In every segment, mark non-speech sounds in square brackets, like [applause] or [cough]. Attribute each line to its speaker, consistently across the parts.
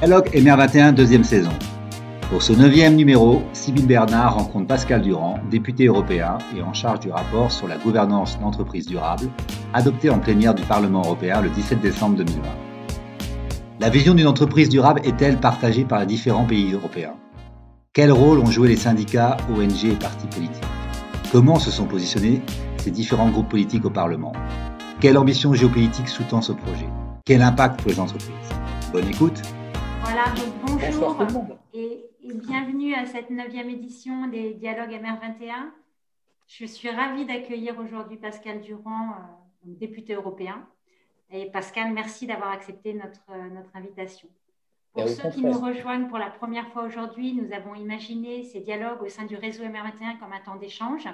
Speaker 1: Dialogue MR21, deuxième saison. Pour ce neuvième numéro, Sybille Bernard rencontre Pascal Durand, député européen et en charge du rapport sur la gouvernance d'entreprises durables, adopté en plénière du Parlement européen le 17 décembre 2020. La vision d'une entreprise durable est-elle partagée par les différents pays européens? Quel rôle ont joué les syndicats, ONG et partis politiques? Comment se sont positionnés ces différents groupes politiques au Parlement? Quelle ambition géopolitique sous-tend ce projet? Quel impact pour les entreprises? Bonne écoute
Speaker 2: Voilà, bonjour et, et, bienvenue à cette neuvième édition des Dialogues MR21. Je suis ravie d'accueillir aujourd'hui Pascal Durand, euh, député européen. Et Pascal, merci d'avoir accepté notre, euh, notre invitation. Pour ceux qui nous rejoignent pour la première fois aujourd'hui, nous avons imaginé ces dialogues au sein du réseau MR21 comme un temps d'échange,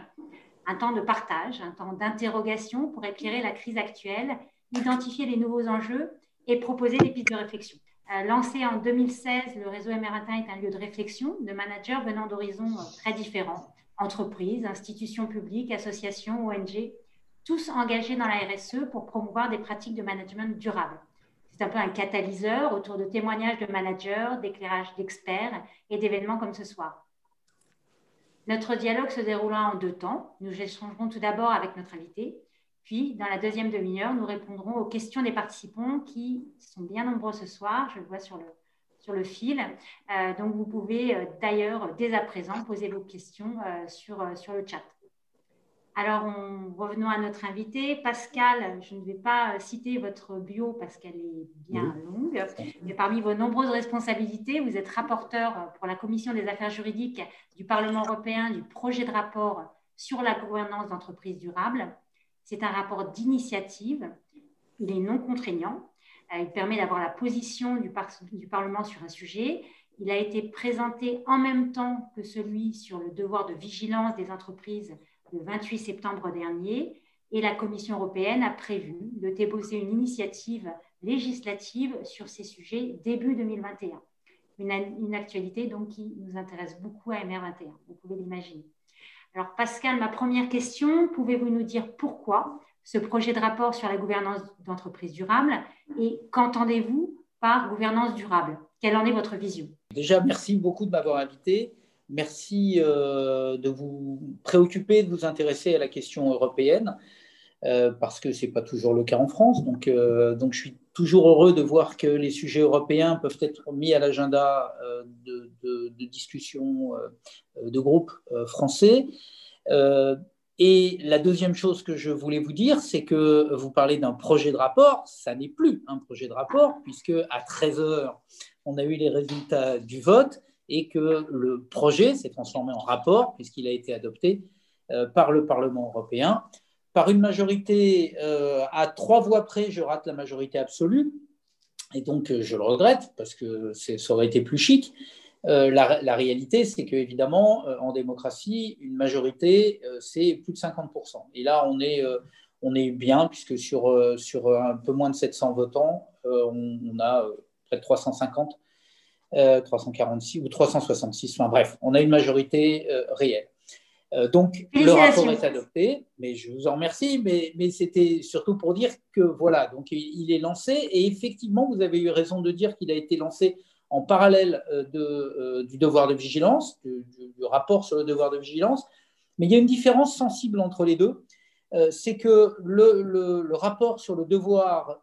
Speaker 2: un temps de partage, un temps d'interrogation pour éclairer la crise actuelle, identifier les nouveaux enjeux et proposer des pistes de réflexion. Euh, lancé en 2016, le réseau MR21 est un lieu de réflexion de managers venant d'horizons euh, très différents, entreprises, institutions publiques, associations, ONG, tous engagés dans la RSE pour promouvoir des pratiques de management durable. C'est un peu un catalyseur autour de témoignages de managers, d'éclairages d'experts et d'événements comme ce soir. Notre dialogue se déroulera en deux temps. Nous échangerons tout d'abord avec notre invité, puis dans la deuxième demi-heure, nous répondrons aux questions des participants qui sont bien nombreux ce soir. Je le vois sur le, sur le fil. Euh, donc, vous pouvez euh, d'ailleurs dès à présent poser vos questions euh, sur, sur le chat. Alors, revenons à notre invité. Pascal, je ne vais pas citer votre bio parce qu'elle est bien longue, mais parmi vos nombreuses responsabilités, vous êtes rapporteur pour la Commission des affaires juridiques du Parlement européen du projet de rapport sur la gouvernance d'entreprises durables. C'est un rapport d'initiative, il est non contraignant, euh, il permet d'avoir la position du, Parlement sur un sujet. Il a été présenté en même temps que celui sur le devoir de vigilance des entreprises le 28 septembre dernier et la Commission européenne a prévu de déposer une initiative législative sur ces sujets début 2021. Une, une actualité donc qui nous intéresse beaucoup à MR21, vous pouvez l'imaginer. Alors Pascal, ma première question, pouvez-vous nous dire pourquoi ce projet de rapport sur la gouvernance d'entreprises durables et qu'entendez-vous par gouvernance durable? Quelle en est votre vision?
Speaker 3: Déjà, merci beaucoup de m'avoir invité. Merci euh, de vous préoccuper, de vous intéresser à la question européenne, euh, parce que ce n'est pas toujours le cas en France. Donc, euh, donc, je suis toujours heureux de voir que les sujets européens peuvent être mis à l'agenda de, de, discussions de groupes français. et la deuxième chose que je voulais vous dire, c'est que vous parlez d'un projet de rapport. Ça n'est plus un projet de rapport, puisque à 13 heures, on a eu les résultats du vote et que le projet s'est transformé en rapport, puisqu'il a été adopté euh, par le Parlement européen. Par une majorité euh, à trois voix près, je rate la majorité absolue, et donc euh, je le regrette, parce que ça aurait été plus chic. La, la, réalité, c'est qu'évidemment, en démocratie, une majorité, c'est plus de 50%. Et là, on est, on est bien, puisque sur, sur un peu moins de 700 votants, on, on a près de 350 346 euh, ou 366, enfin bref, on a une majorité euh, réelle. Euh, donc, le rapport est adopté, mais je vous en remercie, mais, mais c'était surtout pour dire que voilà, donc il est lancé, et effectivement, vous avez eu raison de dire qu'il a été lancé en parallèle de, du devoir de vigilance, du, rapport sur le devoir de vigilance, mais il y a une différence sensible entre les deux, c'est que le, le, rapport sur le devoir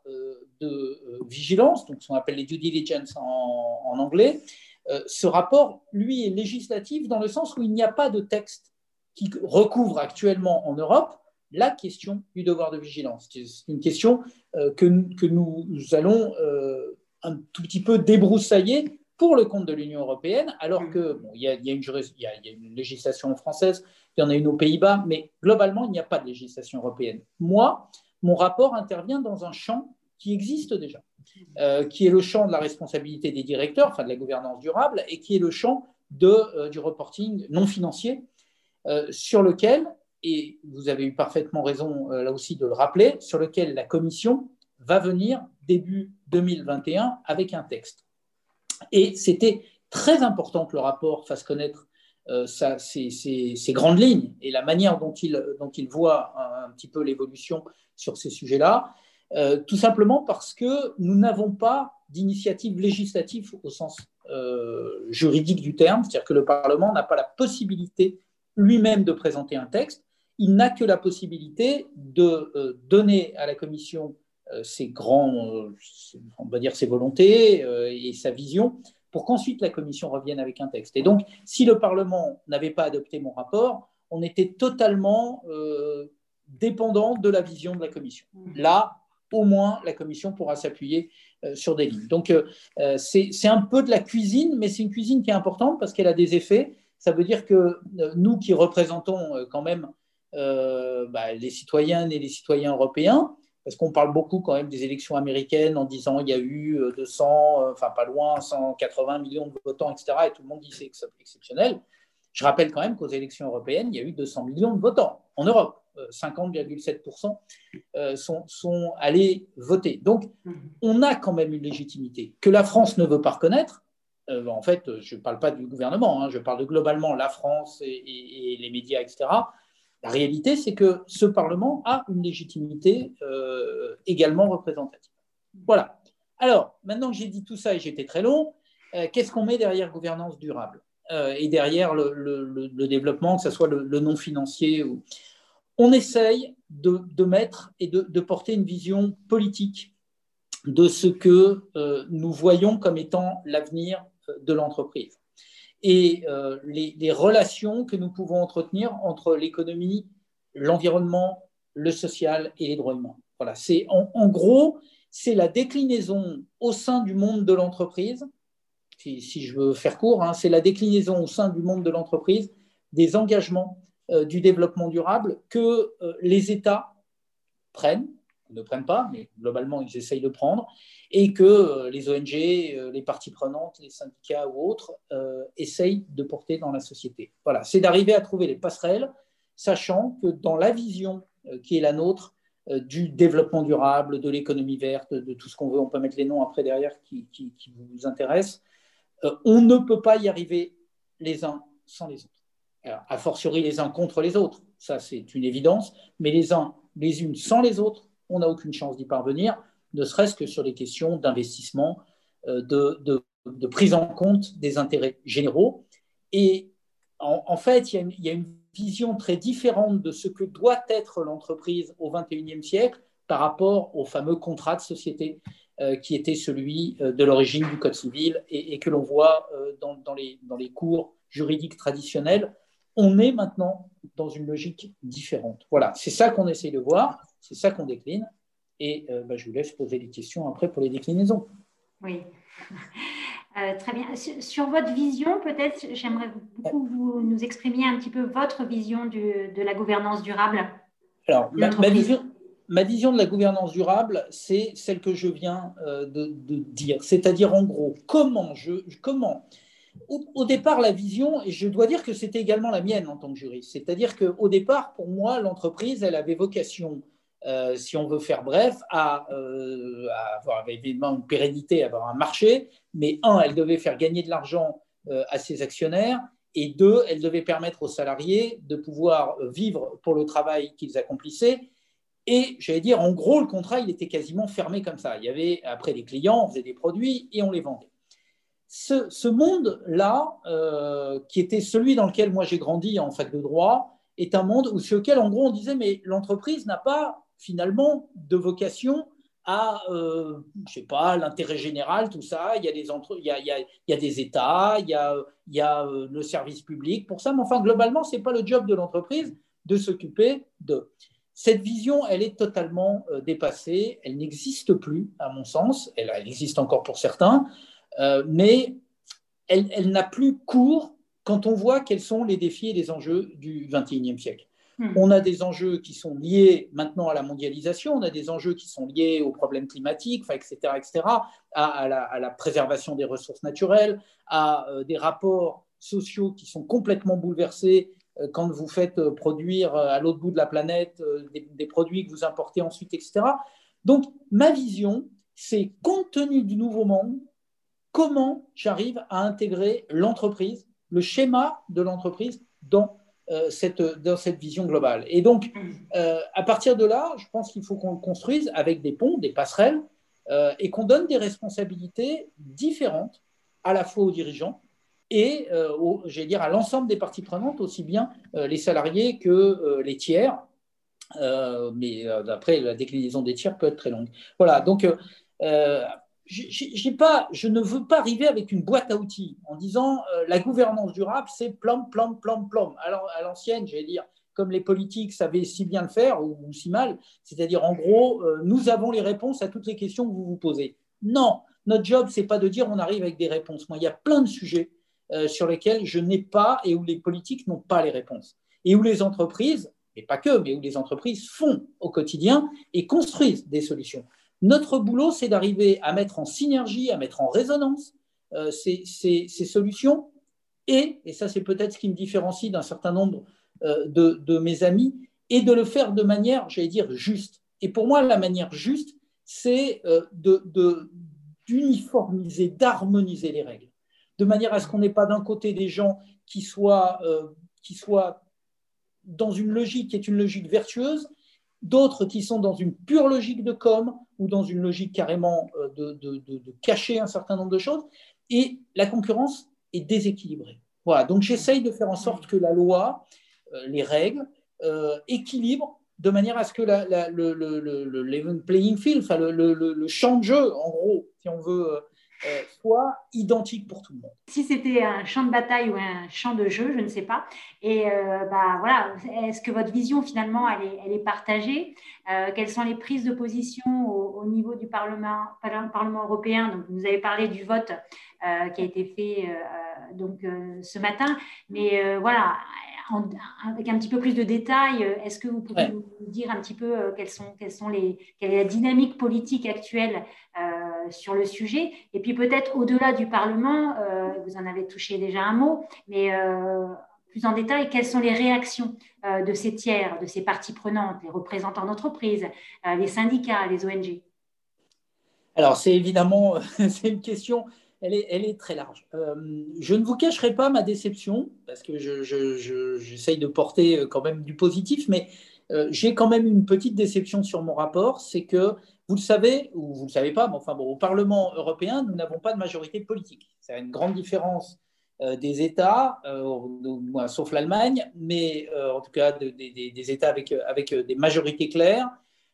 Speaker 3: de euh, vigilance, donc ce qu'on appelle les due diligence en, anglais, euh, ce rapport, lui, est législatif dans le sens où il n'y a pas de texte qui recouvre actuellement en Europe la question du devoir de vigilance. C'est une question euh, que, que, nous allons un tout petit peu débroussailler pour le compte de l'Union européenne, alors qu'il bon, y, a, y, a une, législation française, il y en a une aux Pays-Bas, mais globalement, il n'y a pas de législation européenne. Moi, mon rapport intervient dans un champ qui existe déjà, euh, qui est le champ de la responsabilité des directeurs, enfin de la gouvernance durable, et qui est le champ euh, du reporting non financier, euh, sur lequel, et vous avez eu parfaitement raison là aussi de le rappeler, sur lequel la Commission va venir début 2021 avec un texte. Et c'était très important que le rapport fasse connaître ça, ces, grandes lignes et la manière dont il, dont il voit un petit peu l'évolution sur ces sujets-là. Euh, tout simplement parce que nous n'avons pas d'initiative législative au sens juridique du terme, c'est-à-dire que le Parlement n'a pas la possibilité lui-même de présenter un texte, il n'a que la possibilité de donner à la Commission ses grands, on va dire ses volontés et sa vision, pour qu'ensuite la Commission revienne avec un texte. Et donc, si le Parlement n'avait pas adopté mon rapport, on était totalement euh, dépendant de la vision de la Commission. Mmh. Là, au moins, la Commission pourra s'appuyer euh, sur des lignes. Donc, euh, c'est un peu de la cuisine, mais c'est une cuisine qui est importante parce qu'elle a des effets. Ça veut dire que nous qui représentons quand même bah, les citoyennes et les citoyens européens, parce qu'on parle beaucoup quand même des élections américaines en disant il y a eu 200, euh, enfin pas loin, 180 millions de votants, etc. Et tout le monde dit c'est exceptionnel. Je rappelle quand même qu'aux élections européennes, il y a eu 200 millions de votants en Europe. 50,7% euh, euh, sont, sont allés voter. Donc, mhm. on a quand même une légitimité que la France ne veut pas reconnaître. En fait, je ne parle pas du gouvernement, hein, je parle de globalement la France et les médias, etc. La réalité, c'est que ce Parlement a une légitimité euh, également représentative. Voilà. Alors, maintenant que j'ai dit tout ça et j'étais très long, euh, qu'est-ce qu'on met derrière gouvernance durable euh, et derrière le, développement, que ce soit le, non financier On essaye de, mettre et de, porter une vision politique de ce que nous voyons comme étant l'avenir de l'entreprise et euh, les, relations que nous pouvons entretenir entre l'économie, l'environnement, le social et les droits humains. Voilà, c'est en, gros, c'est la déclinaison au sein du monde de l'entreprise, si, je veux faire court, hein, c'est la déclinaison au sein du monde de l'entreprise des engagements euh, du développement durable que euh, les États prennent, ne prennent pas, mais globalement ils essayent de prendre, et que euh, les ONG, euh, les parties prenantes, les syndicats ou autres euh, essayent de porter dans la société. Voilà, c'est d'arriver à trouver les passerelles, sachant que dans la vision qui est la nôtre du développement durable, de l'économie verte, de tout ce qu'on veut, on peut mettre les noms après derrière qui, vous intéressent, on ne peut pas y arriver les uns sans les autres. A fortiori les uns contre les autres, ça c'est une évidence, mais les uns les unes sans les autres, on n'a aucune chance d'y parvenir ne serait-ce que sur les questions d'investissement, euh, de, prise en compte des intérêts généraux. Et en, fait, il y, a une, vision très différente de ce que doit être l'entreprise au XXIe siècle par rapport au fameux contrat de société euh, qui était celui euh, de l'origine du Code civil et, que l'on voit dans, les, dans les cours juridiques traditionnels. On est maintenant dans une logique différente. Voilà, c'est ça qu'on essaye de voir, c'est ça qu'on décline. Et euh, bah, je vous laisse poser des questions après pour les déclinaisons.
Speaker 2: Oui. [laughs] Euh, très bien. Sur, votre vision, peut-être, j'aimerais beaucoup vous nous exprimiez un petit peu votre vision de la gouvernance durable.
Speaker 3: Alors, ma, vision, ma, vision, de la gouvernance durable, c'est celle que je viens euh, de, dire. C'est-à-dire, en gros, comment je. Comment, au, au, départ, la vision, et je dois dire que c'était également la mienne en tant que juriste, c'est-à-dire qu'au départ, pour moi, l'entreprise, elle avait vocation euh, si on veut faire bref, à, euh, avoir évidemment une pérennité, avoir un marché, mais un, elle devait faire gagner de l'argent euh, à ses actionnaires, et deux, elle devait permettre aux salariés de pouvoir vivre pour le travail qu'ils accomplissaient. Et j'allais dire, en gros, le contrat, il était quasiment fermé comme ça. Il y avait après des clients, on faisait des produits et on les vendait. Ce, ce monde-là, qui était celui dans lequel moi j'ai grandi en fac de droit, est un monde où, sur lequel, en gros, on disait, mais l'entreprise n'a pas finalement de vocation à, euh, je sais pas, l'intérêt général, tout ça. Il y a des, entre... il y a, il y a, des États, il y a, il y a euh, le service public pour ça. Mais enfin, globalement, ce n'est pas le job de l'entreprise de s'occuper de. Cette vision, elle est totalement euh, dépassée. Elle n'existe plus, à mon sens. Elle, elle existe encore pour certains, euh, mais elle, elle n'a plus cours quand on voit quels sont les défis et les enjeux du XXIe siècle. Hmm. On a des enjeux qui sont liés maintenant à la mondialisation, on a des enjeux qui sont liés aux problèmes climatiques, etc., etc., à, la, préservation des ressources naturelles, à euh, des rapports sociaux qui sont complètement bouleversés euh, quand vous faites euh, produire à l'autre bout de la planète des, produits que vous importez ensuite, etc. Donc, ma vision, c'est compte tenu du nouveau monde, comment j'arrive à intégrer l'entreprise, le schéma de l'entreprise dans cette, dans cette vision globale. Et donc, euh, à partir de là, je pense qu'il faut qu'on le construise avec des ponts, des passerelles, et qu'on donne des responsabilités différentes à la fois aux dirigeants et dire, à l'ensemble des parties prenantes, aussi bien les salariés que les tiers. mais d'après, la déclinaison des tiers peut être très longue. Voilà, donc je ne veux pas arriver avec une boîte à outils en disant euh, la gouvernance durable, c'est plan, plan, plan, plan. Alors, à l'ancienne, j'allais dire, comme les politiques savaient si bien le faire ou, si mal, c'est-à-dire en gros, euh, nous avons les réponses à toutes les questions que vous vous posez. Non, notre job, c'est pas de dire on arrive avec des réponses. Moi, il y a plein de sujets euh, sur lesquels je n'ai pas et où les politiques n'ont pas les réponses. Et où les entreprises, et pas que, mais où les entreprises font au quotidien et construisent des solutions. Notre boulot, c'est d'arriver à mettre en synergie, à mettre en résonance euh, ces, solutions. Et, ça c'est peut-être ce qui me différencie d'un certain nombre euh, de, mes amis, et de le faire de manière, j'allais dire, juste. Et pour moi, la manière juste, c'est euh, d'uniformiser, d'harmoniser les règles, de manière à ce qu'on n'ait pas d'un côté des gens qui soient dans une logique qui est une logique vertueuse, d'autres qui sont dans une pure logique de com ou dans une logique carrément euh, de, cacher un certain nombre de choses, et la concurrence est déséquilibrée. Voilà, donc j'essaye de faire en sorte que la loi, euh, les règles, euh, équilibrent de manière à ce que le, le, playing field, enfin le, champ de jeu, en gros, si on veut soit identique pour tout le monde.
Speaker 2: Si c'était un champ de bataille ou un champ de jeu, je ne sais pas. Et euh, bah, voilà, est-ce que votre vision finalement elle est, elle est partagée euh, Quelles sont les prises de position au, niveau du Parlement, Parlement européen? Donc, vous avez parlé du vote qui a été fait donc ce matin, mais voilà avec un petit peu plus de détails, euh, est-ce que vous pouvez nous dire un petit peu euh, quelles sont, quelles sont les, quelle est la dynamique politique actuelle euh, sur le sujet Et puis peut-être au-delà du Parlement, vous en avez touché déjà un mot, mais plus en détail, quelles sont les réactions de ces tiers, de ces parties prenantes, les représentants d'entreprises, les syndicats, les ONG
Speaker 3: Alors c'est évidemment [laughs] c'est une question elle est, très large. Euh, je ne vous cacherai pas ma déception, parce que j'essaye de porter euh, quand même du positif, mais euh, j'ai quand même une petite déception sur mon rapport, c'est que, vous le savez, ou vous ne le savez pas, mais enfin bon, au Parlement européen, nous n'avons pas de majorité politique. C'est une grande différence des États, sauf l'Allemagne, mais en tout cas des États avec, avec des majorités claires.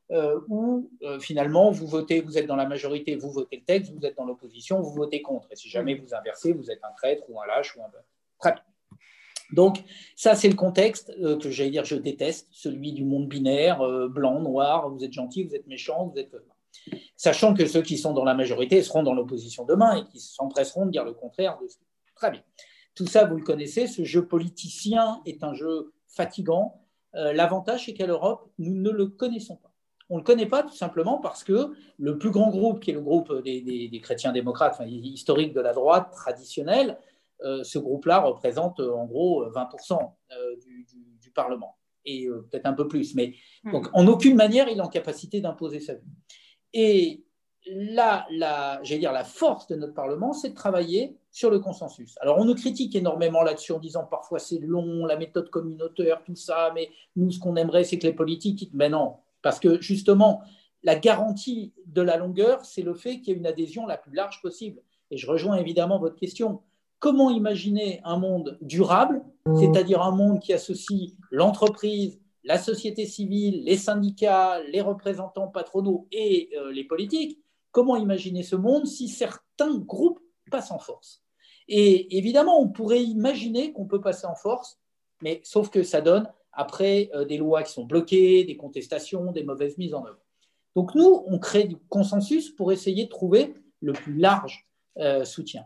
Speaker 3: Euh, où euh, finalement vous votez, vous êtes dans la majorité, vous votez le texte, vous êtes dans l'opposition, vous votez contre. Et si jamais vous inversez, vous êtes un traître ou un lâche ou un. Très bien. Donc, ça, c'est le contexte euh, que j'allais dire je déteste, celui du monde binaire, blanc, noir, vous êtes gentil, vous êtes méchant, vous êtes. Sachant que ceux qui sont dans la majorité seront dans l'opposition demain et qui s'empresseront de dire le contraire de. Très bien. Tout ça, vous le connaissez, ce jeu politicien est un jeu fatigant. L'avantage, c'est qu'à l'Europe, nous ne le connaissons pas. On ne le connaît pas tout simplement parce que le plus grand groupe, qui est le groupe des, chrétiens démocrates, enfin, historique de la droite traditionnelle, euh, ce groupe-là représente euh, en gros 20% euh, du, Parlement, et peut-être un peu plus. Mais hmm. donc, en aucune manière, il est en capacité d'imposer sa vue. Et là, la, dire, la force de notre Parlement, c'est de travailler sur le consensus. Alors, on nous critique énormément là-dessus en disant parfois c'est long, la méthode communautaire, tout ça, mais nous, ce qu'on aimerait, c'est que les politiques, mais non, parce que justement, la garantie de la longueur, c'est le fait qu'il y ait une adhésion la plus large possible. Et je rejoins évidemment votre question. Comment imaginer un monde durable, c'est-à-dire un monde qui associe l'entreprise, la société civile, les syndicats, les représentants patronaux et euh, les politiques? Comment imaginer ce monde si certains groupes passent en force? Et évidemment, on pourrait imaginer qu'on peut passer en force, mais sauf que ça donne après euh, des lois qui sont bloquées, des contestations, des mauvaises mises en œuvre. Donc nous, on crée du consensus pour essayer de trouver le plus large euh, soutien.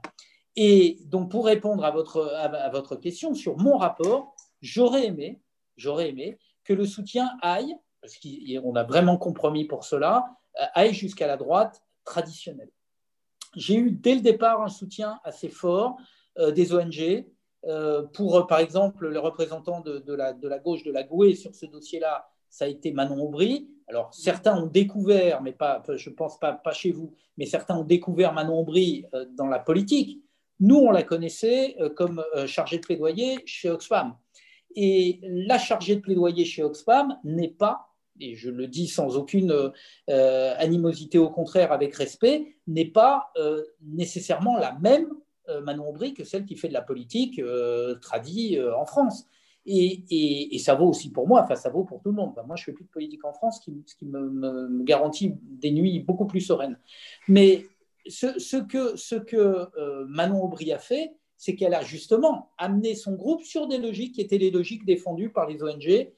Speaker 3: Et donc pour répondre à votre, à, votre question sur mon rapport, j'aurais aimé, j'aurais aimé que le soutien aille, parce qu'on a vraiment compromis pour cela, euh, aille jusqu'à la droite traditionnelle. J'ai eu dès le départ un soutien assez fort des ONG, euh, pour, euh, par exemple, le représentant de, la, gauche de la GUE sur ce dossier-là, ça a été Manon Aubry. Alors, certains ont découvert, mais pas, je pense pas, pas chez vous, mais certains ont découvert Manon Aubry euh, dans la politique. Nous, on la connaissait comme chargée de plaidoyer chez Oxfam. Et la chargée de plaidoyer chez Oxfam n'est pas et je le dis sans aucune euh, animosité, au contraire, avec respect, n'est pas euh, nécessairement la même euh, Manon Aubry que celle qui fait de la politique tradie en France. Et, ça vaut aussi pour moi, enfin ça vaut pour tout le monde. moi, je fais plus de politique en France, ce qui, me, garantit des nuits beaucoup plus sereines. Mais ce, que, que Manon Aubry a fait, c'est qu'elle a justement amené son groupe sur des logiques qui étaient les logiques défendues par les ONG.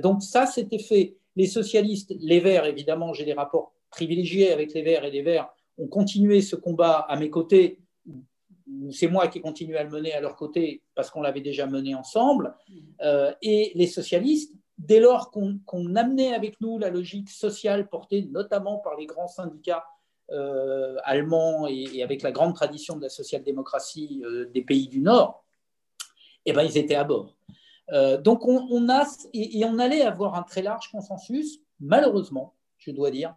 Speaker 3: donc ça, c'était fait les socialistes, les Verts, évidemment, j'ai des rapports privilégiés avec les Verts et les Verts ont continué ce combat à mes côtés. C'est moi qui ai continué à le mener à leur côté parce qu'on l'avait déjà mené ensemble. Euh, et les socialistes, dès lors qu'on amenait avec nous la logique sociale portée notamment par les grands syndicats euh, allemands et, avec la grande tradition de la social-démocratie euh, des pays du Nord, eh ben, ils étaient à bord. Euh, donc on, a, et, on allait avoir un très large consensus, malheureusement, je dois dire,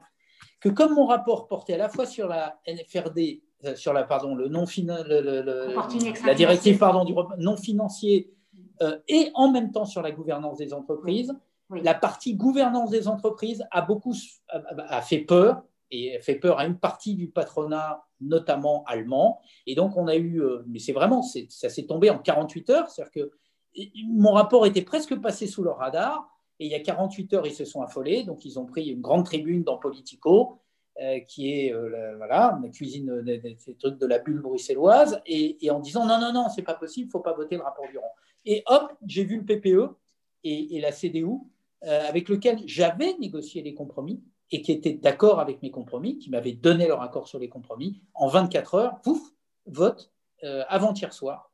Speaker 3: que comme mon rapport portait à la fois sur la NFRD, sur la, pardon, le non la directive pardon, du non financier, euh, et en même temps sur la gouvernance des entreprises, la partie gouvernance des entreprises a beaucoup a, fait peur et fait peur à une partie du patronat, notamment allemand. Et donc, on a eu, mais c'est vraiment, ça s'est tombé en 48 heures, c'est-à-dire que mon rapport était presque passé sous leur radar. Et il y a 48 heures, ils se sont affolés. Donc, ils ont pris une grande tribune dans Politico, euh, qui est euh, la, voilà, la cuisine des, trucs de la bulle bruxelloise, et, en disant non, non, non, c'est pas possible, faut pas voter le rapport Durand. Et hop, j'ai vu le PPE et, la CDU, euh, avec lequel j'avais négocié les compromis et qui étaient d'accord avec mes compromis, qui m'avaient donné leur accord sur les compromis. En 24 heures, pouf, vote avant-hier soir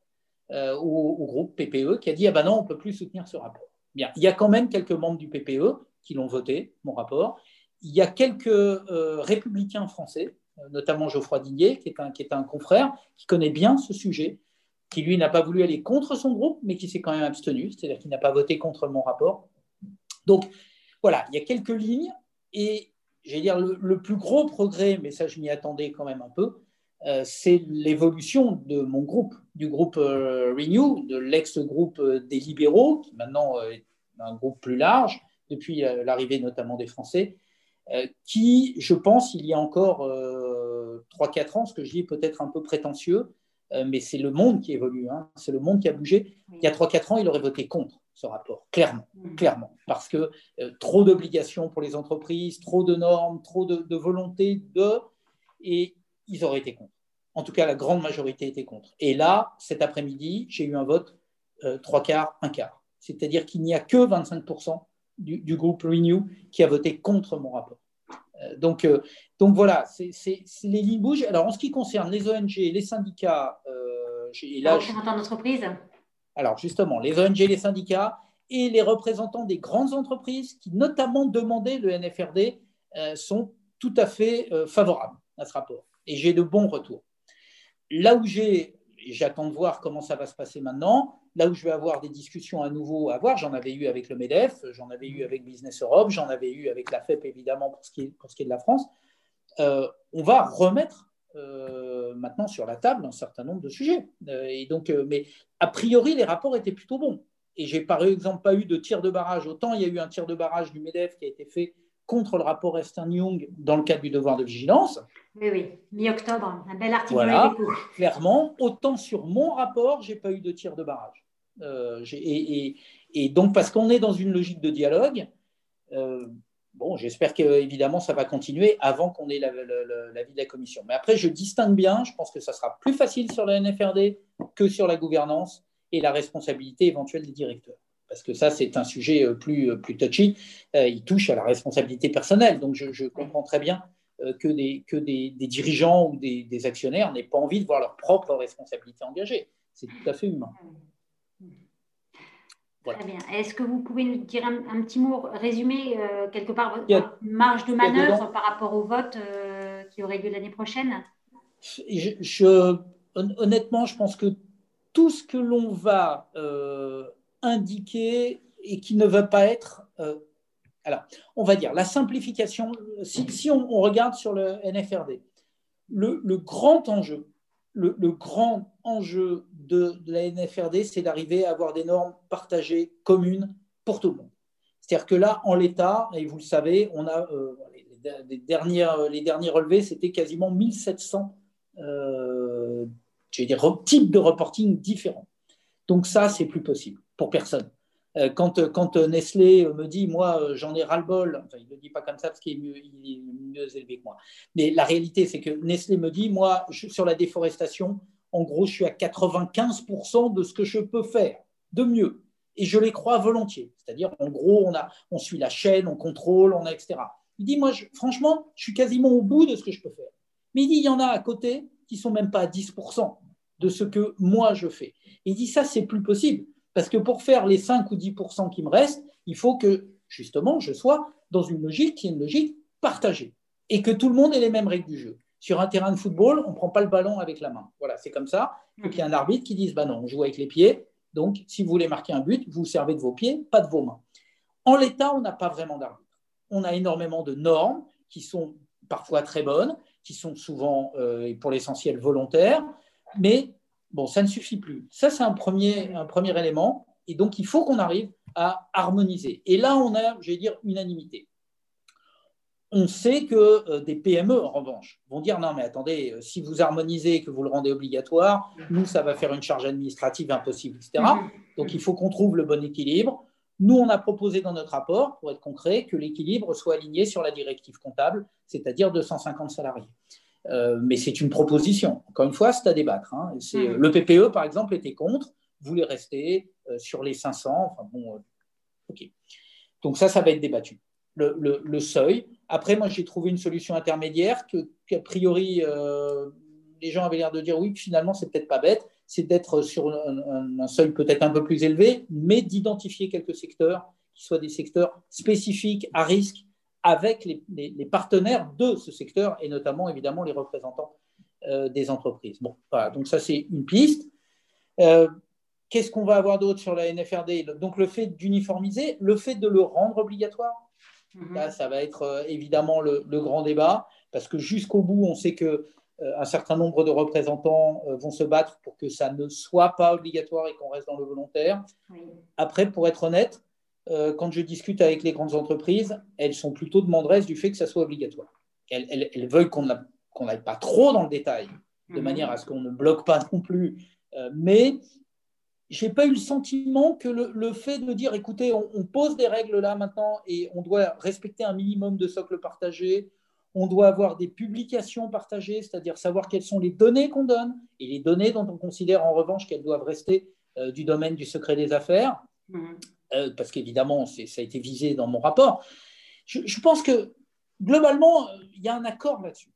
Speaker 3: euh, au, groupe PPE qui a dit ah ben non, on ne peut plus soutenir ce rapport. Bien, il y a quand même quelques membres du PPE qui l'ont voté, mon rapport. Il y a quelques euh, républicains français, euh, notamment Geoffroy Digné, qui est, un, qui est un confrère, qui connaît bien ce sujet, qui lui n'a pas voulu aller contre son groupe, mais qui s'est quand même abstenu, c'est-à-dire qu'il n'a pas voté contre mon rapport. Donc voilà, il y a quelques lignes, et j'ai dire le, le, plus gros progrès, mais ça je m'y attendais quand même un peu, euh, c'est l'évolution de mon groupe, du groupe euh, Renew, de l'ex-groupe euh, des libéraux, qui maintenant est un groupe plus large, depuis l'arrivée notamment des Français, qui, je pense, il y a encore 3-4 ans, ce que je dis peut-être un peu prétentieux, mais c'est le monde qui évolue, hein. c'est le monde qui a bougé. Il y a 3-4 ans, il aurait voté contre ce rapport, clairement, clairement, parce que trop d'obligations pour les entreprises, trop de normes, trop de, de volonté de... Et ils auraient été contre. En tout cas, la grande majorité était contre. Et là, cet après-midi, j'ai eu un vote euh, trois quarts, un quart. C'est-à-dire qu'il n'y a que 25% du, groupe Renew qui a voté contre mon rapport. Euh, donc, euh, donc voilà, c'est, les lignes bougent. Alors, en ce qui concerne les ONG, les syndicats,
Speaker 2: et là, représentants d'entreprise
Speaker 3: Alors, justement, les ONG, les syndicats et les représentants des grandes entreprises qui, notamment, demandaient le NFRD, sont tout à fait favorables à ce rapport et j'ai de bons retours. Là où j'ai, j'attends de voir comment ça va se passer maintenant, là où je vais avoir des discussions à nouveau à avoir, j'en avais eu avec le MEDEF, j'en avais eu avec Business Europe, j'en avais eu avec la FEP évidemment pour ce qui est, pour ce qui est de la France, euh, on va remettre euh, maintenant sur la table un certain nombre de sujets. Euh, et donc, mais a priori, les rapports étaient plutôt bons. Et j'ai par exemple pas eu de tir de barrage. Autant il y a eu un tir de barrage du MEDEF qui a été fait contre le rapport Esther-Young dans le cadre du devoir de vigilance.
Speaker 2: Oui, oui, mi-octobre, un bel article.
Speaker 3: Voilà, clairement, autant sur mon rapport, j'ai pas eu de tir de barrage. Euh, et, donc, parce qu'on est dans une logique de dialogue, euh, bon, j'espère qu'évidemment, ça va continuer avant qu'on ait l'avis la, de la commission. Mais après, je distingue bien, je pense que ça sera plus facile sur la NFRD que sur la gouvernance et la responsabilité éventuelle des directeurs parce que ça, c'est un sujet euh, plus, touchy. Il touche à la responsabilité personnelle. Donc, je, comprends très bien que des, que des, dirigeants ou des, actionnaires n'aient pas envie de voir leur propre responsabilité engagée. C'est tout à fait humain.
Speaker 2: Très bien. Est-ce que vous pouvez nous dire un, petit mot, résumer quelque part votre marge de manœuvre par rapport au vote qui aurait lieu l'année prochaine?
Speaker 3: Je, Honnêtement, je pense que tout ce que l'on va indiqué et qui ne va pas être... Euh, alors, on va dire, la simplification, si, on, regarde sur le NFRD, le, grand enjeu, le, grand enjeu de, la NFRD, c'est d'arriver à avoir des normes partagées, communes pour tout le monde. C'est-à-dire que là, en l'état, et vous le savez, on a les, dernières, les derniers relevés, c'était quasiment 1700 euh, types de reporting différents. Donc ça, c'est plus possible pour personne. Euh, quand, quand, Nestlé me dit, moi, euh, j'en ai ras-le-bol, enfin, il ne le dit pas comme ça parce qu'il est, mieux, élevé que moi, mais la réalité, c'est que Nestlé me dit, moi, sur la déforestation, en gros, je suis à 95% de ce que je peux faire de mieux. Et je les crois volontiers. C'est-à-dire, en gros, on, a, suit la chaîne, on contrôle, on a, etc. Il dit, moi, franchement, je suis quasiment au bout de ce que je peux faire. Mais il dit, il y en a à côté qui sont même pas à 10% de ce que moi je fais. il dit, ça, c'est plus possible. Parce que pour faire les 5 ou 10% qui me restent, il faut que, justement, je sois dans une logique qui est une logique partagée. Et que tout le monde ait les mêmes règles du jeu. Sur un terrain de football, on ne prend pas le ballon avec la main. Voilà, c'est comme ça. Il faut qu'il y ait un arbitre qui dise, bah non, on joue avec les pieds. Donc, si vous voulez marquer un but, vous servez de vos pieds, pas de vos mains. En l'état, on n'a pas vraiment d'arbitre on a énormément de normes qui sont parfois très bonnes, qui sont souvent, euh, et pour l'essentiel, volontaires, mais bon, ça ne suffit plus. Ça, c'est un premier, un premier élément, et donc il faut qu'on arrive à harmoniser. Et là, on a, je vais dire, unanimité. On sait que euh, des PME, en revanche, vont dire non, mais attendez, euh, si vous harmonisez et que vous le rendez obligatoire, nous, ça va faire une charge administrative impossible, etc. Mm-hmm. Donc, il faut qu'on trouve le bon équilibre. Nous, on a proposé dans notre rapport, pour être concret, que l'équilibre soit aligné sur la directive comptable, c'est-à-dire 250 salariés. Euh, mais c'est une proposition. Encore une fois, c'est à débattre. Hein. Hmm. Le PPE, par exemple, était contre, voulait rester euh, sur les 500. Enfin, bon, euh, OK. Donc ça, ça va être débattu. Le, seuil. Après, moi, j'ai trouvé une solution intermédiaire que, qu'a priori, les gens avaient l'air de dire oui, finalement, c'est peut-être pas bête c'est d'être sur un, seuil peut-être un peu plus élevé, mais d'identifier quelques secteurs qui soient des secteurs spécifiques à risque avec les, partenaires de ce secteur et notamment évidemment les représentants euh, des entreprises. Bon, voilà, donc ça c'est une piste. Euh, qu'est-ce qu'on va avoir d'autre sur la NFRD Donc le fait d'uniformiser, le fait de le rendre obligatoire, mm-hmm. là ça va être euh, évidemment le, le, grand débat parce que jusqu'au bout on sait que un certain nombre de représentants vont se battre pour que ça ne soit pas obligatoire et qu'on reste dans le volontaire. Après, pour être honnête, euh, quand je discute avec les grandes entreprises, elles sont plutôt demanderesses du fait que ça soit obligatoire. Elles, veulent qu'on n'aille pas trop dans le détail, de mhm. manière à ce qu'on ne bloque pas non plus. mais je n'ai pas eu le sentiment que le, fait de dire, écoutez, on, on, pose des règles là maintenant et on doit respecter un minimum de socle partagé, on doit avoir des publications partagées, c'est-à-dire savoir quelles sont les données qu'on donne et les données dont on considère en revanche qu'elles doivent rester euh, du domaine du secret des affaires, mmh. Euh, parce qu'évidemment, ça a été visé dans mon rapport. Je, pense que globalement, il y a un accord là-dessus.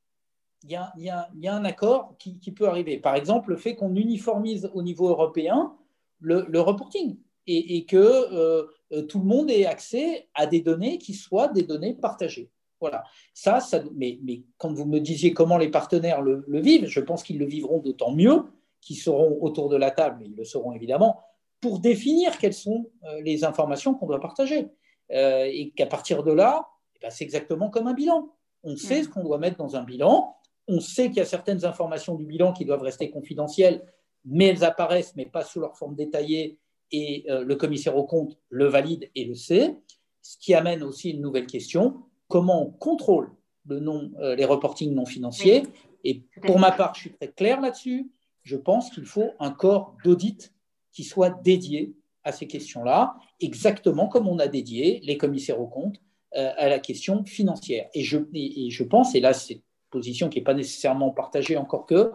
Speaker 3: Il y, a, un accord qui, peut arriver. Par exemple, le fait qu'on uniformise au niveau européen le, reporting et, que euh, tout le monde ait accès à des données qui soient des données partagées. Voilà. Ça, mais, quand vous me disiez comment les partenaires le, vivent, je pense qu'ils le vivront d'autant mieux qu'ils seront autour de la table, mais ils le seront évidemment, pour définir quelles sont euh, les informations qu'on doit partager. Euh, et qu'à partir de là, eh ben, c'est exactement comme un bilan. On sait mm. ce qu'on doit mettre dans un bilan. On sait qu'il y a certaines informations du bilan qui doivent rester confidentielles, mais elles apparaissent, mais pas sous leur forme détaillée, et euh, le commissaire au compte le valide et le sait. Ce qui amène aussi une nouvelle question comment on contrôle le euh, les reportings non financiers? Et pour ma part, je suis très clair là-dessus. Je pense qu'il faut un corps d'audit qui soit dédié à ces questions-là, exactement comme on a dédié les commissaires aux comptes euh, à la question financière. Et je, pense, et là c'est une position qui n'est pas nécessairement partagée encore que,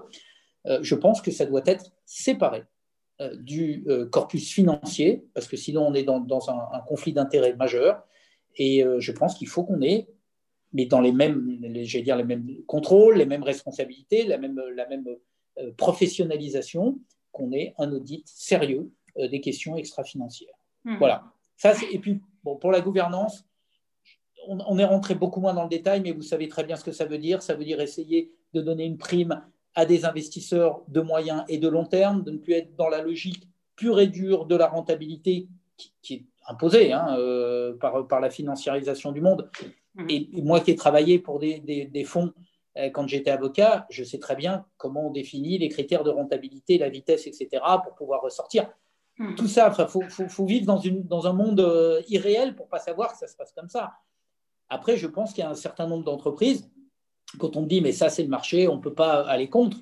Speaker 3: euh, je pense que ça doit être séparé du corpus financier, parce que sinon on est dans, un, conflit d'intérêts majeur. Et euh, je pense qu'il faut qu'on ait, mais dans les mêmes, dire, les mêmes contrôles, les mêmes responsabilités, la même, la même euh, professionnalisation, qu'on ait un audit sérieux euh, des questions extra-financières. Hmm. Voilà. Ça, et puis, bon, pour la gouvernance, on, est rentré beaucoup moins dans le détail, mais vous savez très bien ce que ça veut dire. Ça veut dire essayer de donner une prime à des investisseurs de moyen et de long terme, de ne plus être dans la logique pure et dure de la rentabilité qui, qui est imposé hein, euh, par, par, la financiarisation du monde. Mmh. Et, moi qui ai travaillé pour des, des, fonds quand j'étais avocat, je sais très bien comment on définit les critères de rentabilité, la vitesse, etc., pour pouvoir ressortir. Hmm. Tout ça, il faut, faut, vivre dans, une, dans un monde euh, irréel pour pas savoir que ça se passe comme ça. Après, je pense qu'il y a un certain nombre d'entreprises, quand on dit mais ça c'est le marché, on ne peut pas aller contre,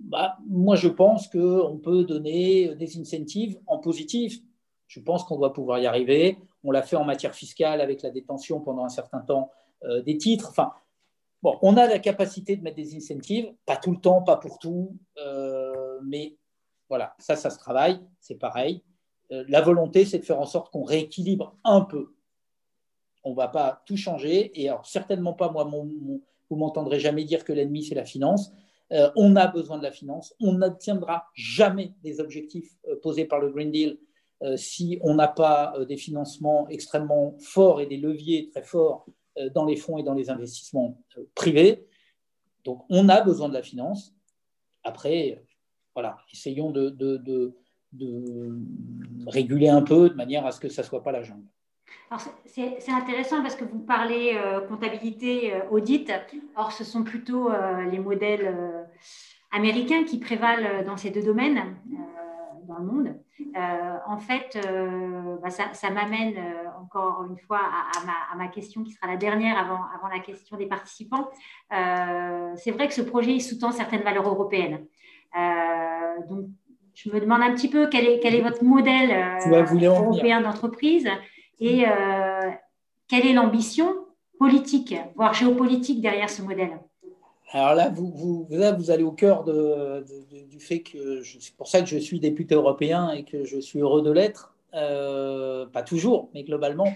Speaker 3: bah, moi je pense qu'on peut donner des incentives en positif. Je pense qu'on doit pouvoir y arriver. On l'a fait en matière fiscale avec la détention pendant un certain temps euh, des titres. Enfin, on a la capacité de mettre des incentives, pas tout le temps, pas pour tout, euh, mais voilà, ça, ça se travaille, c'est pareil. Euh, la volonté, c'est de faire en sorte qu'on rééquilibre un peu. On ne va pas tout changer, et certainement pas, moi, vous m'entendrez jamais dire que l'ennemi, c'est la finance. on a besoin de la finance. On n'atteindra jamais des objectifs posés par le Green Deal euh, si on n'a pas euh, des financements extrêmement forts et des leviers très forts euh, dans les fonds et dans les investissements privés. Donc, on a besoin de la finance. Après, voilà, essayons de, réguler un peu de manière à ce que ça ne soit pas la jungle.
Speaker 2: C'est intéressant parce que vous parlez comptabilité, audit. Or, ce sont plutôt les modèles américains qui prévalent dans ces deux domaines dans le monde. Euh, en fait, euh, bah, ça, m'amène euh, encore une fois à, ma, question qui sera la dernière avant, avant la question des participants. c'est vrai que ce projet sous-tend certaines valeurs européennes. donc, je me demande un petit peu quel est, quel est votre modèle européen d'entreprise et quelle est l'ambition politique, voire géopolitique derrière ce modèle?
Speaker 3: Alors là, vous, allez au cœur du fait que c'est pour ça que je suis député européen et que je suis heureux de l'être, euh, pas toujours, mais globalement,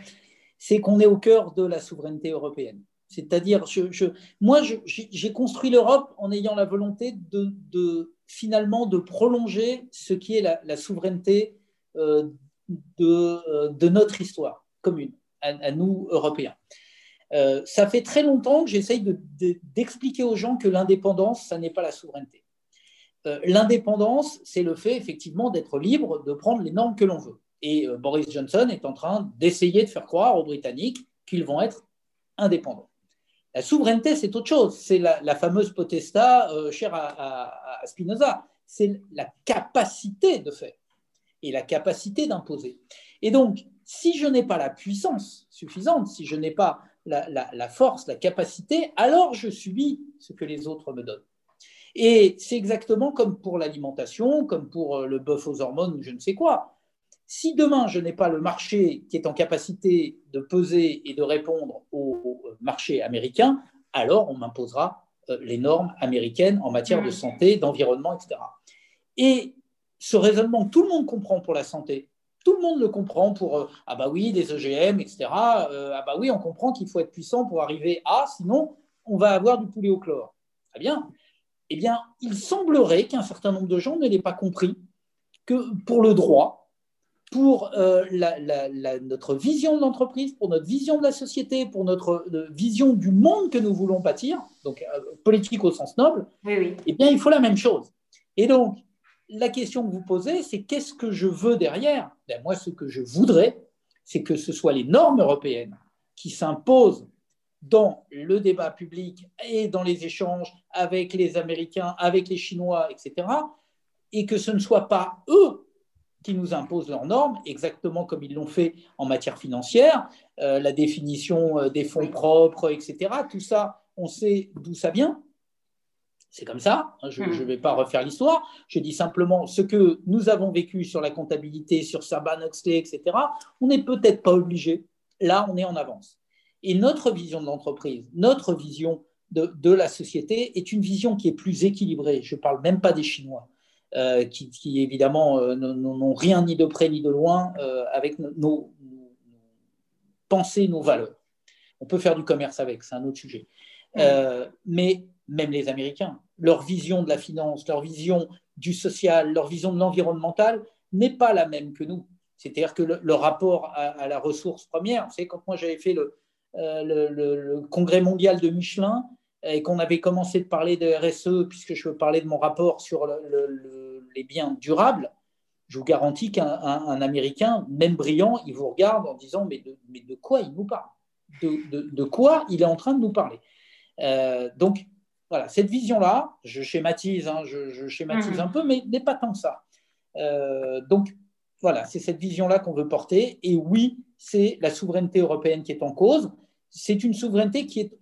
Speaker 3: c'est qu'on est au cœur de la souveraineté européenne. C'est-à-dire, moi, j'ai construit l'Europe en ayant la volonté de, finalement de prolonger ce qui est la, souveraineté euh, de, de, notre histoire commune, à nous, Européens. Euh, ça fait très longtemps que j'essaye d'expliquer aux gens que l'indépendance, ça n'est pas la souveraineté. Euh, l'indépendance, c'est le fait effectivement d'être libre de prendre les normes que l'on veut. Et euh, Boris Johnson est en train d'essayer de faire croire aux Britanniques qu'ils vont être indépendants. La souveraineté, c'est autre chose. C'est la, fameuse potesta chère à, à Spinoza. C'est la capacité de faire et la capacité d'imposer. Et donc, si je n'ai pas la puissance suffisante, si je n'ai pas la, force, la capacité, alors je subis ce que les autres me donnent. Et c'est exactement comme pour l'alimentation, comme pour euh, le bœuf aux hormones ou je ne sais quoi. Si demain je n'ai pas le marché qui est en capacité de peser et de répondre au marché américain, alors on m'imposera euh, les normes américaines en matière de santé, d'environnement, etc. Et ce raisonnement tout le monde comprend pour la santé, tout le monde le comprend pour euh, ah bah oui, des OGM, etc. Euh, ah bah oui, on comprend qu'il faut être puissant pour arriver à, sinon on va avoir du poulet au chlore. Très bien. Eh bien, il semblerait qu'un certain nombre de gens ne l'aient pas compris que pour le droit, pour euh, notre vision de l'entreprise, pour notre vision de la société, pour notre vision du monde que nous voulons bâtir, donc politique au sens noble, eh bien, il faut la même chose. Et donc, la question que vous posez, c'est qu'est-ce que je veux derrière? Ben, Moi, ce que je voudrais, c'est que ce soit les normes européennes qui s'imposent dans le débat public et dans les échanges avec les Américains, avec les Chinois, etc., et que ce ne soit pas eux qui nous imposent leurs normes, exactement comme ils l'ont fait en matière financière, euh, la définition euh, des fonds propres, etc. Tout ça, on sait d'où ça vient. C'est comme ça, hein, je ne hmm. vais pas refaire l'histoire. Je dis simplement ce que nous avons vécu sur la comptabilité, sur Saban Oxley, etc. On n'est peut-être pas obligé. Là, on est en avance. Et notre vision de l'entreprise, notre vision de, la société est une vision qui est plus équilibrée. Je ne parle même pas des Chinois, euh, qui, évidemment euh, n'ont rien ni de près ni de loin euh, avec nos, nos, pensées, nos valeurs. On peut faire du commerce avec, c'est un autre sujet. Hmm. mais même les Américains. Leur vision de la finance, leur vision du social, leur vision de l'environnemental n'est pas la même que nous. C'est-à-dire que le, rapport à, la ressource première, c'est quand moi j'avais fait euh, le, congrès mondial de Michelin et qu'on avait commencé de parler de RSE, puisque je parler de mon rapport sur les biens durables, je vous garantis qu'un Américain, même brillant, il vous regarde en disant mais de, mais de quoi il nous parle? De, quoi il est en train de nous parler? Euh, Donc, voilà, cette vision-là, je schématise, hein, je, schématise mhm. un peu, mais n'est pas tant que ça. Euh, donc, voilà, c'est cette vision-là qu'on veut porter. Et oui, c'est la souveraineté européenne qui est en cause. C'est une souveraineté qui est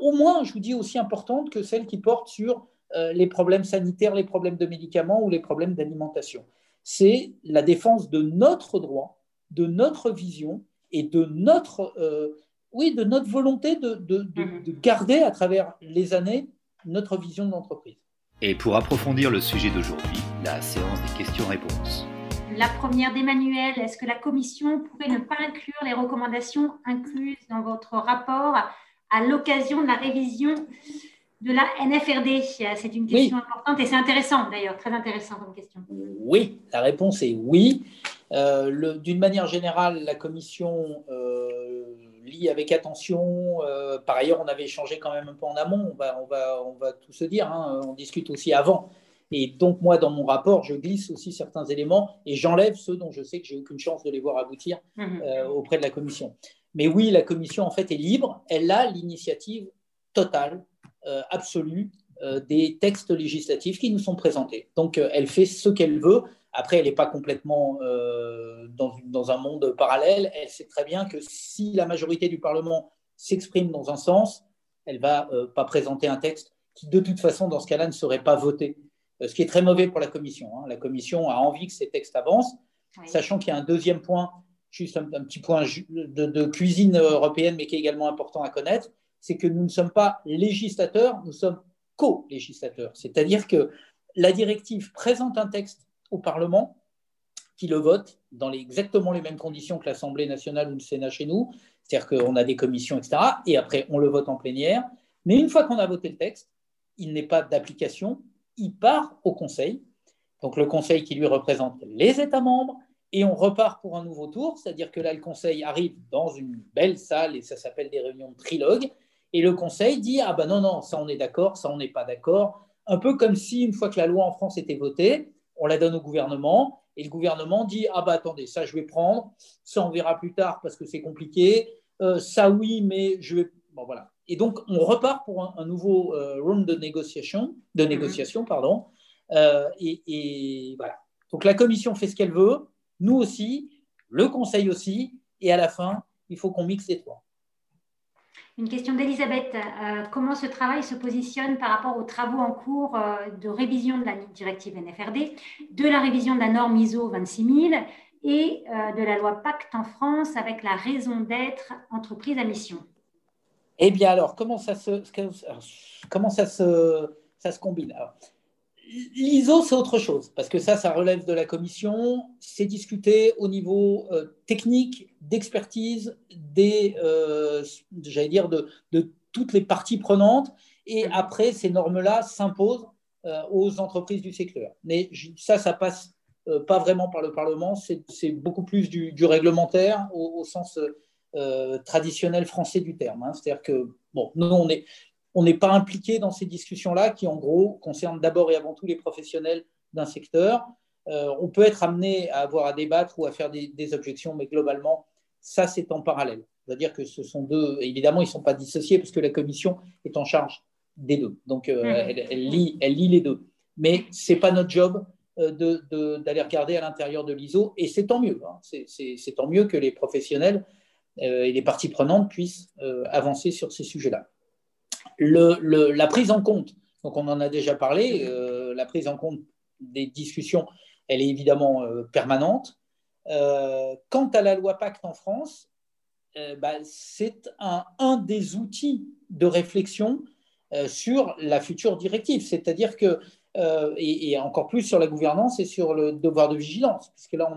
Speaker 3: au moins, je vous dis, aussi importante que celle qui porte sur euh, les problèmes sanitaires, les problèmes de médicaments ou les problèmes d'alimentation. C'est la défense de notre droit, de notre vision et de notre, euh, oui, de notre volonté de, mhm. de garder à travers les années notre vision de l'entreprise.
Speaker 1: Et pour approfondir le sujet d'aujourd'hui, la séance des questions-réponses.
Speaker 2: La première d'Emmanuel, est-ce que la Commission pourrait ne pas inclure les recommandations incluses dans votre rapport à l'occasion de la révision de la NFRD C'est une question importante et c'est intéressant d'ailleurs, très intéressant comme question.
Speaker 3: Oui, la réponse est oui. Euh, D'une manière générale, la Commission euh, avec attention. Euh, par ailleurs, on avait échangé quand même un peu en amont, on va, on va, on va tout se dire, hein. on discute aussi avant. Et donc, moi, dans mon rapport, je glisse aussi certains éléments et j'enlève ceux dont je sais que j'ai aucune chance de les voir aboutir mhm. euh, auprès de la Commission. Mais oui, la Commission, en fait, est libre. Elle a l'initiative totale, euh, absolue, euh, des textes législatifs qui nous sont présentés. Donc, elle fait ce qu'elle veut. Après, elle n'est pas complètement dans, dans, un monde parallèle. Elle sait très bien que si la majorité du Parlement s'exprime dans un sens, elle ne va pas présenter un texte qui, de toute façon, dans ce cas-là, ne serait pas voté euh, ce qui est très mauvais pour la Commission. Hein. La Commission a envie que ces textes avancent, sachant qu'il y a un deuxième point, juste un, petit point de, cuisine européenne, mais qui est également important à connaître, c'est que nous ne sommes pas législateurs, nous sommes co-législateurs. C'est-à-dire que la directive présente un texte au Parlement qui le vote dans exactement les mêmes conditions que l'Assemblée nationale ou le Sénat chez nous, c'est-à-dire qu'on a des commissions, etc., et après on le vote en plénière. Mais une fois qu'on a voté le texte, il n'est pas d'application, il part au Conseil, donc le Conseil qui lui représente les États membres, et on repart pour un nouveau tour, c'est-à-dire que là, le Conseil arrive dans une belle salle, et ça s'appelle des réunions de trilogue, et le Conseil dit, ah ben non, non, ça on est d'accord, ça on n'est pas d'accord, un peu comme si, une fois que la loi en France était votée, on la donne au gouvernement, et le gouvernement dit, ah ben attendez, ça je vais prendre, ça on verra plus tard parce que c'est compliqué, euh, ça oui, mais je vais... Bon voilà. Et donc, on repart pour un, nouveau euh, round de négociation, de mhm. négociation pardon. Euh, et, voilà. Donc, la Commission fait ce qu'elle veut, nous aussi, le Conseil aussi, et à la fin, il faut qu'on mixe les trois.
Speaker 2: Une question d'Elisabeth. Euh, comment ce travail se positionne par rapport aux travaux en cours de révision de la directive NFRD, de la révision de la norme ISO 26000 et de la loi Pacte en France avec la raison d'être entreprise à mission?
Speaker 3: Eh bien alors, comment ça se, comment ça se, ça se combine? L'ISO, c'est autre chose, parce que ça, ça relève de la commission. C'est discuté au niveau euh, technique, d'expertise, des, euh, j'allais dire, de, de, toutes les parties prenantes. Et après, ces normes-là s'imposent euh, aux entreprises du secteur. Mais ça, ça passe pas vraiment par le Parlement. C'est beaucoup plus du, du réglementaire au, au sens traditionnel français du terme. Hein. C'est-à-dire que, bon, nous, on n'est on n'est pas impliqué dans ces discussions-là qui, en gros, concernent d'abord et avant tout les professionnels d'un secteur. Euh, on peut être amené à avoir à débattre ou à faire des, objections, mais globalement, ça, c'est en parallèle. C'est-à-dire que ce sont deux, évidemment, ils ne sont pas dissociés parce que la commission est en charge des deux. Donc, euh, mmh. elle, lit, elle lit les deux. Mais ce n'est pas notre job d'aller regarder à l'intérieur de l'ISO, et c'est tant mieux. Hein. C'est tant mieux que les professionnels euh, et les parties prenantes puissent euh, avancer sur ces sujets-là. La prise en compte, donc on en a déjà parlé, euh, la prise en compte des discussions, elle est évidemment permanente. quant à la loi Pacte en France, bah, c'est un, des outils de réflexion sur la future directive. C'est-à-dire que euh, et, encore plus sur la gouvernance et sur le devoir de vigilance, puisque là,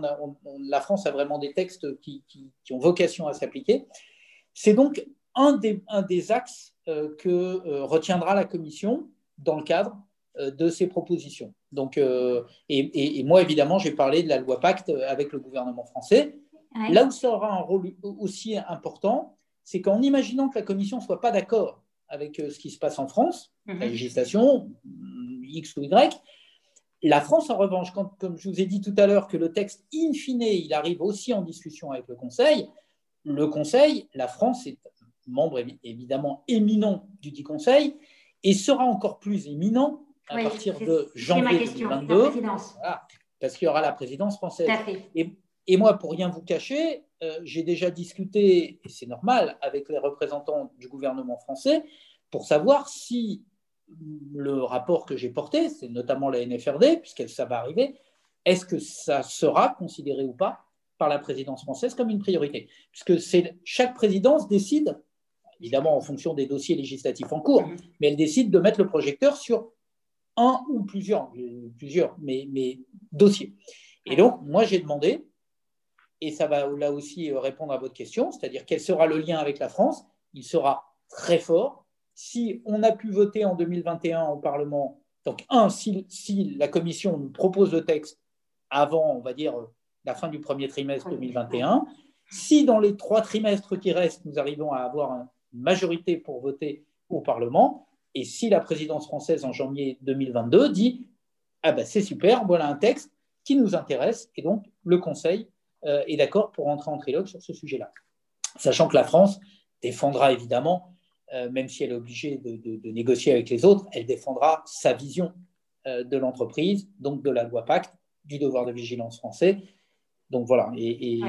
Speaker 3: la France a vraiment des textes qui, ont vocation à s'appliquer. C'est donc un des, axes euh, que euh, retiendra la Commission dans le cadre de ces propositions. Donc, et, moi, évidemment, j'ai parlé de la loi Pacte avec le gouvernement français. Là où ça aura un rôle aussi important, c'est qu'en imaginant que la Commission ne soit pas d'accord avec ce qui se passe en France, la mhm. législation, X ou Y. La France, en revanche, comme je vous ai dit tout à l'heure, que le texte, in fine, il arrive aussi en discussion avec le Conseil, le Conseil, la France est membre évidemment éminent du dit Conseil et sera encore plus éminent à partir de janvier 2022. parce qu'il y aura la présidence française. Et, et, moi, pour rien vous cacher, euh, j'ai déjà discuté, et c'est normal, avec les représentants du gouvernement français pour savoir si le rapport que j'ai porté, c'est notamment la NFRD, puisque ça va arriver, est-ce que ça sera considéré ou pas par la présidence française comme une priorité? Puisque chaque présidence décide, évidemment en fonction des dossiers législatifs en cours, mais elle décide de mettre le projecteur sur un ou plusieurs, plusieurs mais, mais dossiers. Et donc, moi, j'ai demandé, et ça va là aussi répondre à votre question, c'est-à-dire quel sera le lien avec la France Il sera très fort. Si on a pu voter en 2021 au Parlement, donc un, si, si la Commission nous propose le texte avant, on va dire, la fin du premier trimestre 2021, si dans les trois trimestres qui restent, nous arrivons à avoir une majorité pour voter au Parlement, et si la présidence française en janvier 2022 dit Ah ben c'est super, voilà un texte qui nous intéresse, et donc le Conseil euh, est d'accord pour entrer en trilogue sur ce sujet-là. Sachant que la France défendra évidemment, euh, même si elle est obligée de, négocier avec les autres, elle défendra sa vision euh, de l'entreprise, donc de la loi Pacte, du devoir de vigilance français. Donc voilà. Et,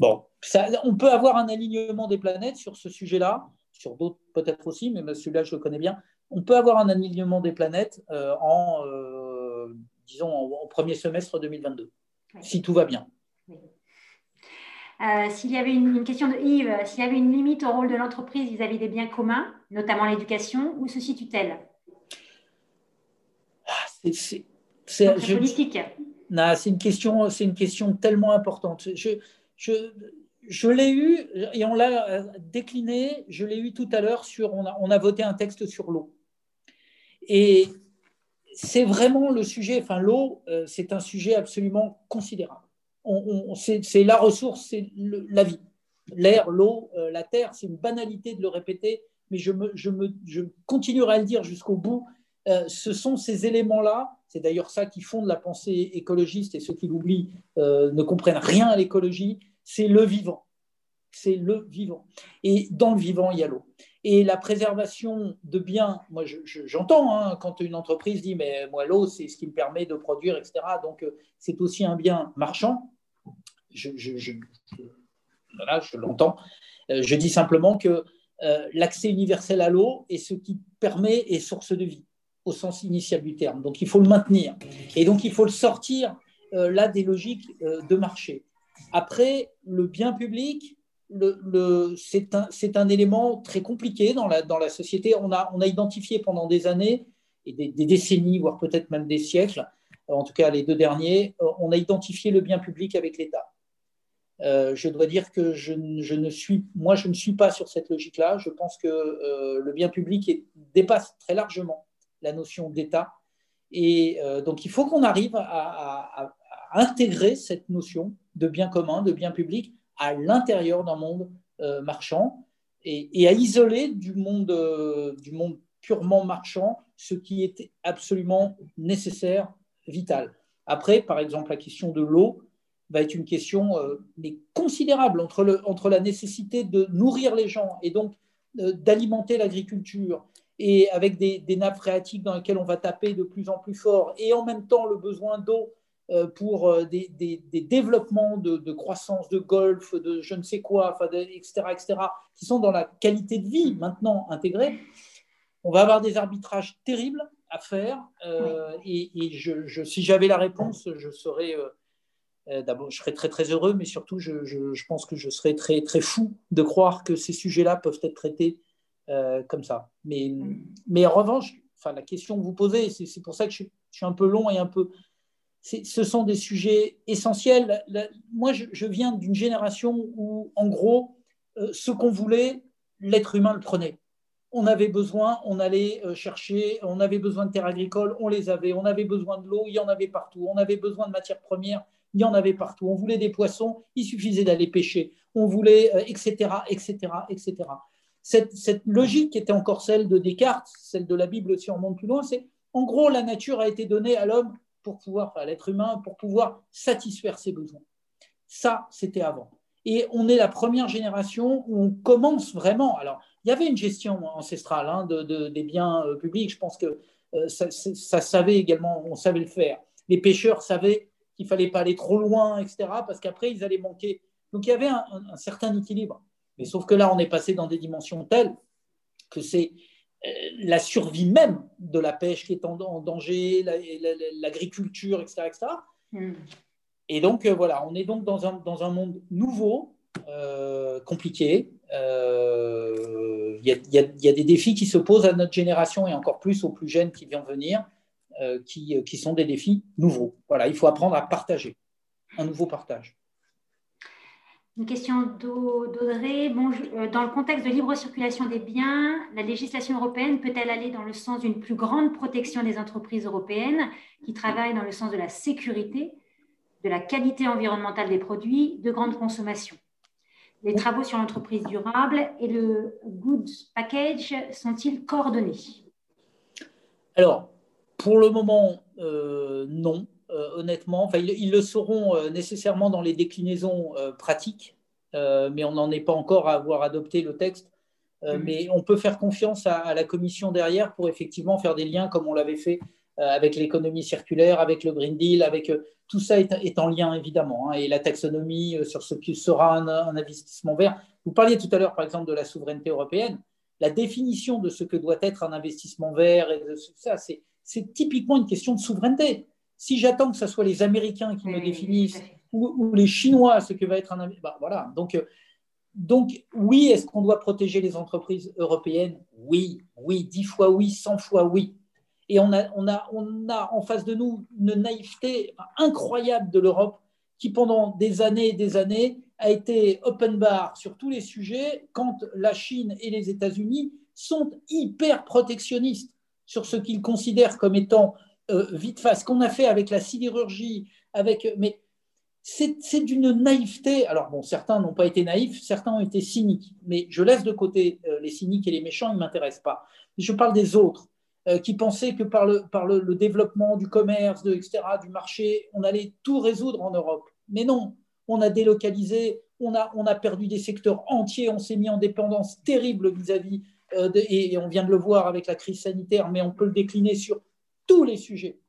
Speaker 3: bon, ça, on peut avoir un alignement des planètes sur ce sujet-là sur d'autres peut-être aussi, mais celui-là, je le connais bien. On peut avoir un alignement des planètes euh, en, euh, disons, au premier semestre 2022, si tout va bien.
Speaker 2: Euh, s'il y avait une, question de Yves, s'il y avait une limite au rôle de l'entreprise vis-à-vis des biens communs, notamment l'éducation, où se situe-t-elle?
Speaker 3: Ah, C'est politique. C'est une question, c'est une question tellement importante. Je, je, je l'ai eu, et on l'a euh, décliné, je l'ai eu tout à l'heure sur, on a, voté un texte sur l'eau. Et c'est vraiment le sujet, enfin l'eau, euh, c'est un sujet absolument considérable. On, c'est la ressource, c'est la vie. L'air, l'eau, euh, la terre, c'est une banalité de le répéter, mais je continuerai à le dire jusqu'au bout. ce sont ces éléments-là, c'est d'ailleurs ça qui fonde la pensée écologiste, et ceux qui l'oublient ne comprennent rien à l'écologie, c'est le vivant. C'est le vivant. Et dans le vivant, il y a l'eau. Et la préservation de biens, moi j'entends hein, quand une entreprise dit mais moi l'eau c'est ce qui me permet de produire, etc. Donc euh, c'est aussi un bien marchand. Je, je, l'entends. Euh, je dis simplement que euh, l'accès universel à l'eau est ce qui permet et source de vie au sens initial du terme. Donc il faut le maintenir. Et donc il faut le sortir là des logiques de marché. Après, le bien public, c'est un, élément très compliqué dans la, société. On a, identifié pendant des années, et des, décennies, voire peut-être même des siècles, en tout cas les deux derniers, on a identifié le bien public avec l'État. Euh, je dois dire que je, ne suis, moi, je ne suis pas sur cette logique-là. Je pense que euh, le bien public dépasse très largement la notion d'État. Et euh, donc, il faut qu'on arrive à, intégrer cette notion de bien commun, de bien public à l'intérieur d'un monde euh, marchand et, à isoler du monde, euh, du monde purement marchand ce qui est absolument nécessaire, vital. Après, par exemple, la question de l'eau va être une question euh, mais considérable entre, le, entre la nécessité de nourrir les gens et donc d'alimenter l'agriculture et avec des, des, nappes phréatiques dans lesquelles on va taper de plus en plus fort et en même temps le besoin d'eau pour euh, des, développements de, croissance, de golf, de je ne sais quoi, etc., etc., qui sont dans la qualité de vie maintenant intégrée, on va avoir des arbitrages terribles à faire. Euh, et, je, si j'avais la réponse, je serais d'abord, je serais très très heureux, mais surtout, je, pense que je serais très très fou de croire que ces sujets-là peuvent être traités comme ça. Mais, mais en revanche, enfin, la question que vous posez, c'est pour ça que je, je suis un peu long et un peu ce sont des sujets essentiels. moi, je, viens d'une génération où, en gros, euh, ce qu'on voulait, l'être humain le prenait. On avait besoin, on allait euh, chercher, on avait besoin de terres agricoles, on les avait, on avait besoin de l'eau, il y en avait partout, on avait besoin de matières premières, il y en avait partout, on voulait des poissons, il suffisait d'aller pêcher, on voulait, etc., etc., etc. Cette, cette, logique qui était encore celle de Descartes, celle de la Bible si on monte plus loin, c'est en gros la nature a été donnée à l'homme pour pouvoir, à l'être humain, pour pouvoir satisfaire ses besoins. Ça, c'était avant. Et on est la première génération où on commence vraiment. Alors, il y avait une gestion ancestrale hein, de, des biens euh, publics. Je pense que euh, ça, savait également, on savait le faire. les pêcheurs savaient qu'il fallait pas aller trop loin, etc., parce qu'après, ils allaient manquer. Donc, il y avait un, certain équilibre. Mais sauf que là, on est passé dans des dimensions telles que c'est la survie même de la pêche qui est en, danger, l'agriculture, etc., etc. Hmm. Et donc, euh, voilà, on est donc dans un, dans un monde nouveau, euh, compliqué. Il y, y, a des défis qui se posent à notre génération et encore plus aux plus jeunes qui viennent venir. Euh, qui, qui, sont des défis nouveaux. Voilà, il faut apprendre à partager, un nouveau partage.
Speaker 2: Une question d'Audrey. Euh, dans le contexte de libre circulation des biens, la législation européenne peut-elle aller dans le sens d'une plus grande protection des entreprises européennes qui travaillent dans le sens de la sécurité, de la qualité environnementale des produits de grande consommation? Les travaux sur l'entreprise durable et le Goods Package sont-ils coordonnés?
Speaker 3: Alors, pour le moment, euh, non, honnêtement. Enfin, ils, le sauront euh, nécessairement dans les déclinaisons pratiques, mais on n'en est pas encore à avoir adopté le texte. Mm-hmm. Mais on peut faire confiance à, la commission derrière pour effectivement faire des liens comme on l'avait fait avec l'économie circulaire, avec le Green Deal, avec tout ça est, en lien évidemment. Hein, et la taxonomie sur ce qui sera un, un investissement vert. Vous parliez tout à l'heure, par exemple, de la souveraineté européenne. La définition de ce que doit être un investissement vert et de ça, c'est c'est typiquement une question de souveraineté. Si j'attends que ce soit les Américains qui me définissent ou, les Chinois ce que va être un bah, voilà. Donc, euh, donc oui, est-ce qu'on doit protéger les entreprises européennes? Oui, oui, dix fois oui, cent fois oui. Et on a, on, a, on a en face de nous une naïveté incroyable de l'Europe qui, pendant des années et des années, a été open bar sur tous les sujets quand la Chine et les États-Unis sont hyper protectionnistes sur ce qu'ils considèrent comme étant euh, vite face. Ce qu'on a fait avec la sidérurgie, avec, mais c'est d'une naïveté. Alors bon, certains n'ont pas été naïfs, certains ont été cyniques, mais je laisse de côté euh, les cyniques et les méchants, ils ne m'intéressent pas. Je parle des autres euh, qui pensaient que par, le, par le, développement du commerce, de, etc., du marché, on allait tout résoudre en Europe. Mais non, on a délocalisé, on a, on a perdu des secteurs entiers, on s'est mis en dépendance terrible vis-à-vis euh, et on vient de le voir avec la crise sanitaire, mais on peut le décliner sur tous les sujets.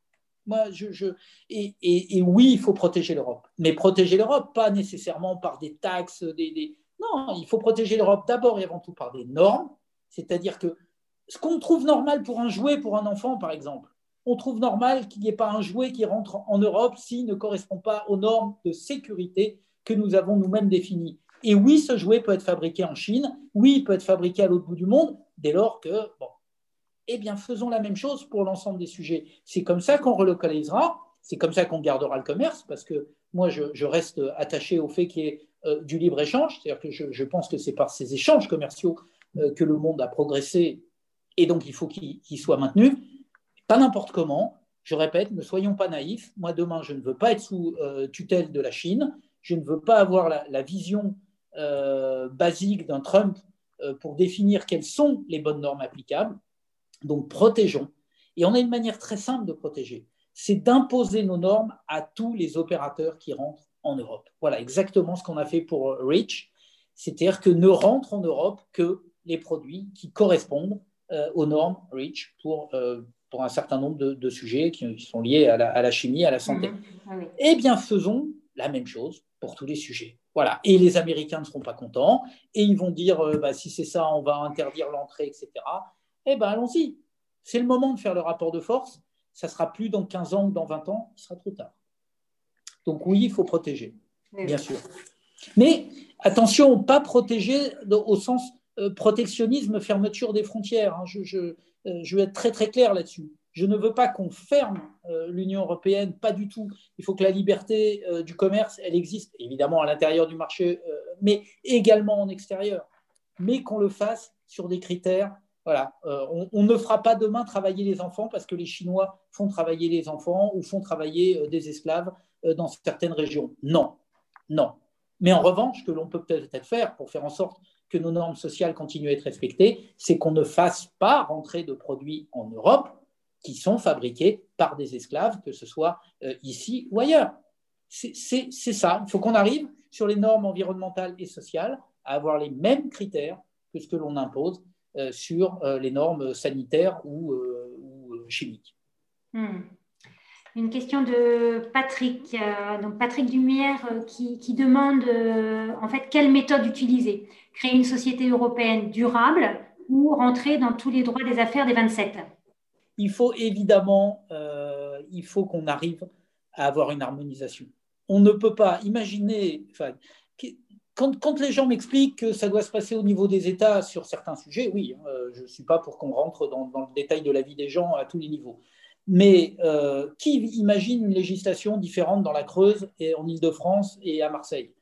Speaker 3: Moi, je, et, oui, il faut protéger l'Europe, mais protéger l'Europe, pas nécessairement par des taxes, des, non, il faut protéger l'Europe d'abord et avant tout par des normes, c'est-à-dire que ce qu'on trouve normal pour un jouet pour un enfant, par exemple, on trouve normal qu'il n'y ait pas un jouet qui rentre en Europe s'il ne correspond pas aux normes de sécurité que nous avons nous-mêmes définies. Et oui, ce jouet peut être fabriqué en Chine, oui, il peut être fabriqué à l'autre bout du monde, dès lors que, eh bien, faisons la même chose pour l'ensemble des sujets. C'est comme ça qu'on relocalisera, c'est comme ça qu'on gardera le commerce, parce que moi, je, reste attaché au fait qu'il y ait euh, du libre-échange, c'est-à-dire que je, pense que c'est par ces échanges commerciaux euh, que le monde a progressé, et donc il faut qu'il soit maintenu, pas n'importe comment. Je répète, ne soyons pas naïfs. Moi, demain, je ne veux pas être sous euh, tutelle de la Chine. Je ne veux pas avoir la vision basique d'un Trump pour définir quelles sont les bonnes normes applicables. Donc protégeons. Et on a une manière très simple de protéger, c'est d'imposer nos normes à tous les opérateurs qui rentrent en Europe. Voilà exactement ce qu'on a fait pour REACH, c'est-à-dire que ne rentrent en Europe que les produits qui correspondent euh, aux normes REACH pour, pour un certain nombre de, sujets qui, sont liés à la, chimie, à la santé. Mhm. Ah eh bien, faisons la même chose pour tous les sujets. Voilà. Et les Américains ne seront pas contents et ils vont dire euh, bah, si c'est ça, on va interdire l'entrée, etc. Eh bien, allons-y. C'est le moment de faire le rapport de force. Ça sera plus dans 15 ans ou dans 20 ans, il sera trop tard. Donc, oui, il faut protéger, bien sûr. Mais attention, pas protéger au sens euh, protectionnisme, fermeture des frontières. Hein. Je, je, euh, je, vais être très très clair là-dessus. Je ne veux pas qu'on ferme euh, l'Union européenne, pas du tout. Il faut que la liberté du commerce, elle existe évidemment à l'intérieur du marché, mais également en extérieur. Mais qu'on le fasse sur des critères. Voilà, on, ne fera pas demain travailler les enfants parce que les Chinois font travailler les enfants ou font travailler des esclaves dans certaines régions. Non, non. Mais en revanche, ce que l'on peut peut-être faire pour faire en sorte que nos normes sociales continuent à être respectées, c'est qu'on ne fasse pas rentrer de produits en Europe qui sont fabriqués par des esclaves, que ce soit euh, ici ou ailleurs. C'est ça. Il faut qu'on arrive sur les normes environnementales et sociales à avoir les mêmes critères que ce que l'on impose euh, sur euh, les normes sanitaires ou, chimiques.
Speaker 2: Hmm. Une question de Patrick, euh, donc Patrick Dumière, euh, qui, demande euh, en fait quelle méthode utiliser? Créer une société européenne durable ou rentrer dans tous les droits des affaires des 27
Speaker 3: Il faut évidemment, il faut qu'on arrive à avoir une harmonisation. On ne peut pas imaginer, quand, les gens m'expliquent que ça doit se passer au niveau des États sur certains sujets, oui, hein, je ne suis pas pour qu'on rentre dans, dans, le détail de la vie des gens à tous les niveaux. Mais euh, qui imagine une législation différente dans la Creuse et en Ile-de-France et à Marseille?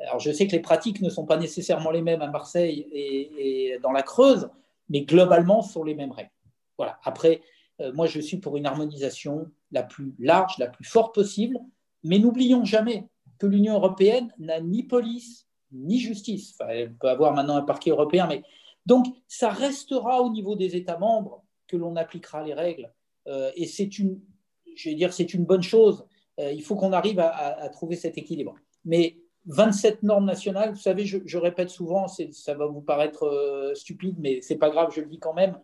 Speaker 3: Alors je sais que les pratiques ne sont pas nécessairement les mêmes à Marseille et, dans la Creuse, mais globalement ce sont les mêmes règles. Voilà. Après, euh, moi je suis pour une harmonisation la plus large, la plus forte possible, mais n'oublions jamais que l'Union européenne n'a ni police ni justice. Enfin, elle peut avoir maintenant un parquet européen, mais donc ça restera au niveau des États membres que l'on appliquera les règles euh, et c'est une, je vais dire, c'est une bonne chose. Euh, il faut qu'on arrive à, trouver cet équilibre. Mais 27 normes nationales, vous savez, je, répète souvent, ça va vous paraître euh, stupide, mais c'est pas grave, je le dis quand même.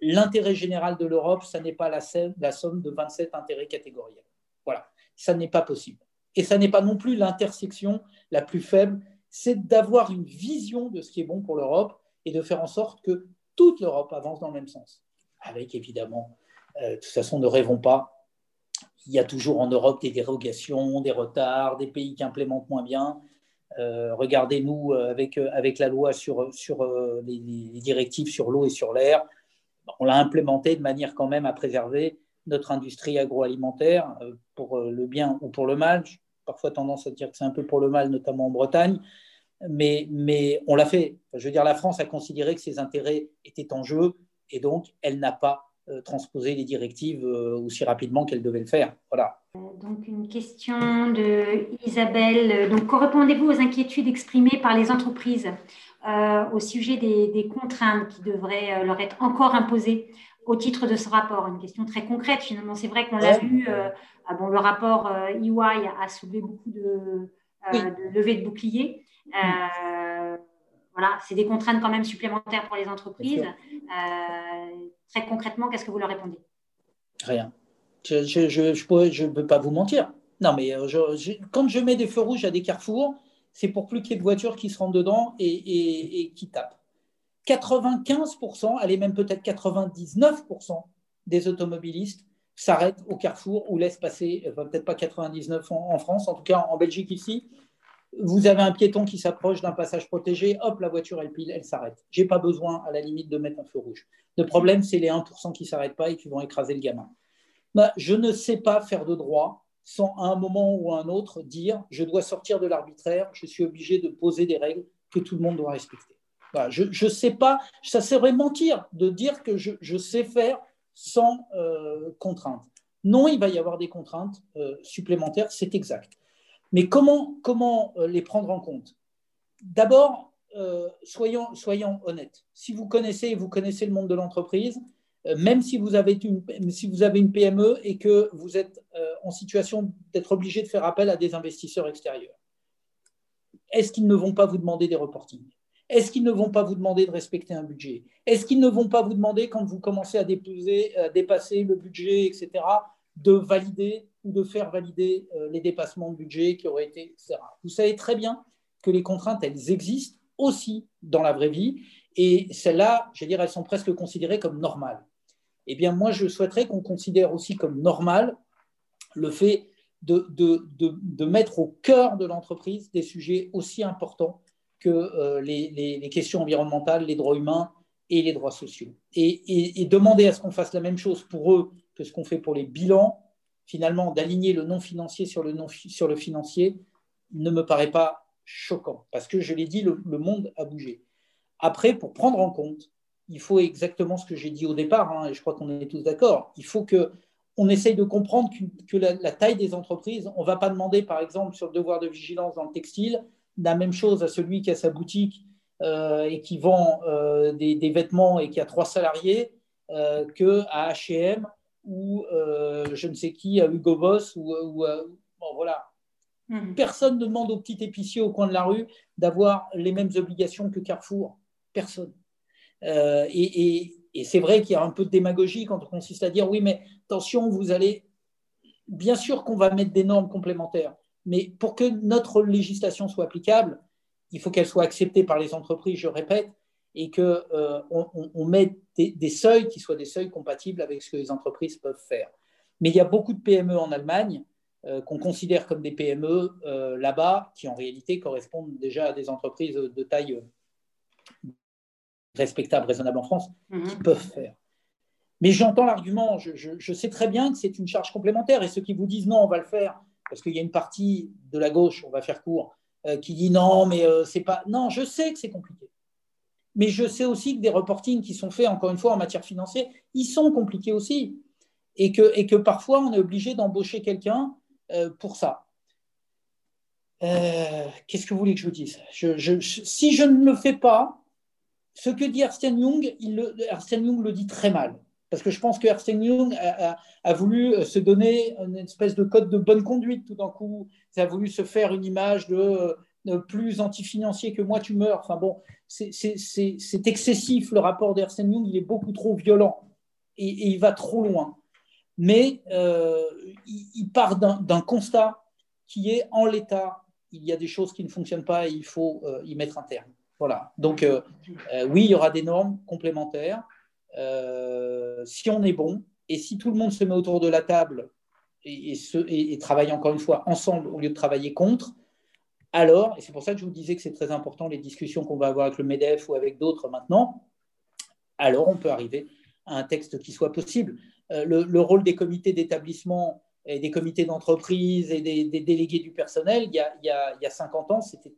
Speaker 3: L'intérêt général de l'Europe, ça n'est pas la, la somme de 27 intérêts catégoriels. Voilà, ça n'est pas possible. Et ça n'est pas non plus l'intersection la plus faible, c'est d'avoir une vision de ce qui est bon pour l'Europe et de faire en sorte que toute l'Europe avance dans le même sens, avec évidemment euh, de toute façon, ne rêvons pas. Il y a toujours en Europe des dérogations, des retards, des pays qui implémentent moins bien. Euh, regardez-nous euh, avec, avec la loi sur, sur les, directives sur l'eau et sur l'air. On l'a implémenté de manière quand même à préserver notre industrie agroalimentaire pour le bien ou pour le mal. Parfois tendance à dire que c'est un peu pour le mal, notamment en Bretagne. Mais, mais on l'a fait. Je veux dire, la France a considéré que ses intérêts étaient en jeu et donc elle n'a pas euh, transposer les directives euh, aussi rapidement qu'elle devait le faire. Voilà.
Speaker 2: Donc une question de Isabelle. Donc, répondez-vous aux inquiétudes exprimées par les entreprises euh, au sujet des, contraintes qui devraient leur être encore imposées au titre de ce rapport Une question très concrète finalement. C'est vrai qu'on l'a vu. Ah bon, le rapport EY a soulevé beaucoup de, de levées de boucliers. voilà, c'est des contraintes quand même supplémentaires pour les entreprises. Très concrètement, qu'est-ce que vous leur répondez?
Speaker 3: Rien. Je ne peux pas vous mentir. Non, mais euh, quand je mets des feux rouges à des carrefours, c'est pour plus qu'il y ait de voitures qui se rentrent dedans et, qui tapent. 95%, allez même peut-être 99% des automobilistes s'arrêtent au carrefour ou laissent passer, peut-être pas 99 en, France, en tout cas en Belgique ici, vous avez un piéton qui s'approche d'un passage protégé, hop, la voiture, elle pile, elle s'arrête. J'ai pas besoin, à la limite, de mettre un feu rouge. Le problème, c'est les 1% qui s'arrêtent pas et qui vont écraser le gamin. Bah, je ne sais pas faire de droit sans, à un moment ou à un autre, dire je dois sortir de l'arbitraire, je suis obligé de poser des règles que tout le monde doit respecter. Je ne sais pas, ça serait mentir de dire que je, sais faire sans euh, contrainte. Non, il va y avoir des contraintes euh, supplémentaires, c'est exact. Mais comment, euh, les prendre en compte? D'abord, euh, soyons, honnêtes. Si vous connaissez, vous connaissez le monde de l'entreprise, même si vous, avez une, si vous avez une PME et que vous êtes en situation d'être obligé de faire appel à des investisseurs extérieurs, est-ce qu'ils ne vont pas vous demander des reportings? Est-ce qu'ils ne vont pas vous demander de respecter un budget? Est-ce qu'ils ne vont pas vous demander, quand vous commencez à, à dépasser le budget, etc., de valider ou de faire valider euh, les dépassements de budget qui auraient été. Vous savez très bien que les contraintes, elles existent aussi dans la vraie vie, et celles-là, je veux dire, elles sont presque considérées comme normales. Eh bien, moi, je souhaiterais qu'on considère aussi comme normal le fait de, mettre au cœur de l'entreprise des sujets aussi importants que euh, les, questions environnementales, les droits humains et les droits sociaux. Et, et demander à ce qu'on fasse la même chose pour eux que ce qu'on fait pour les bilans, finalement, d'aligner le non financier sur le, non, sur le financier, ne me paraît pas choquant. Parce que, je l'ai dit, le, monde a bougé. Après, pour prendre en compte, il faut exactement ce que j'ai dit au départ, hein, et je crois qu'on est tous d'accord, il faut que on essaye de comprendre que, la, taille des entreprises, on ne va pas demander, par exemple, sur le devoir de vigilance dans le textile, la même chose à celui qui a sa boutique euh, et qui vend euh, des, vêtements et qui a trois salariés euh, qu'à H&M ou euh, je ne sais qui, à Hugo Boss, ou, bon, voilà. Mhm. Personne ne demande au petit épicier au coin de la rue d'avoir les mêmes obligations que Carrefour. Personne. Euh, et, c'est vrai qu'il y a un peu de démagogie quand on consiste à dire oui, mais attention, vous allez. bien sûr qu'on va mettre des normes complémentaires, mais pour que notre législation soit applicable, il faut qu'elle soit acceptée par les entreprises, je répète, et qu'on euh, on, mette des, seuils qui soient des seuils compatibles avec ce que les entreprises peuvent faire. Mais il y a beaucoup de PME en Allemagne euh, qu'on considère comme des PME euh, là-bas, qui en réalité correspondent déjà à des entreprises de taille respectable, raisonnable en France, mhm. qui peuvent faire. Mais j'entends l'argument, je, sais très bien que c'est une charge complémentaire, et ceux qui vous disent non, on va le faire, parce qu'il y a une partie de la gauche, on va faire court, qui dit non, mais c'est pas. Non, je sais que c'est compliqué. Mais je sais aussi que des reportings qui sont faits, encore une fois, en matière financière, ils sont compliqués aussi. Et que, et que parfois, on est obligé d'embaucher quelqu'un euh, pour ça. Euh, qu'est-ce que vous voulez que je vous dise? Si je ne le fais pas, ce que dit Ernst Young, il Young le dit très mal. Parce que je pense que Ernst Young a, voulu euh, se donner une espèce de code de bonne conduite tout d'un coup. Il a voulu se faire une image de plus anti-financier que moi, tu meurs. Enfin bon, c'est excessif le rapport d'Ersen Young, il est beaucoup trop violent et, il va trop loin. Mais euh, il, part d'un constat qui est en l'état, il y a des choses qui ne fonctionnent pas et il faut euh, y mettre un terme. Voilà. Donc euh, oui, il y aura des normes complémentaires. Si on est bon et si tout le monde se met autour de la table et, et travaille encore une fois ensemble au lieu de travailler contre, alors, et c'est pour ça que je vous disais que c'est très important les discussions qu'on va avoir avec le MEDEF ou avec d'autres maintenant, alors on peut arriver à un texte qui soit possible. Euh, le, rôle des comités d'établissement et des comités d'entreprise et des, délégués du personnel, il y, a, il, y a, 50 ans, c'était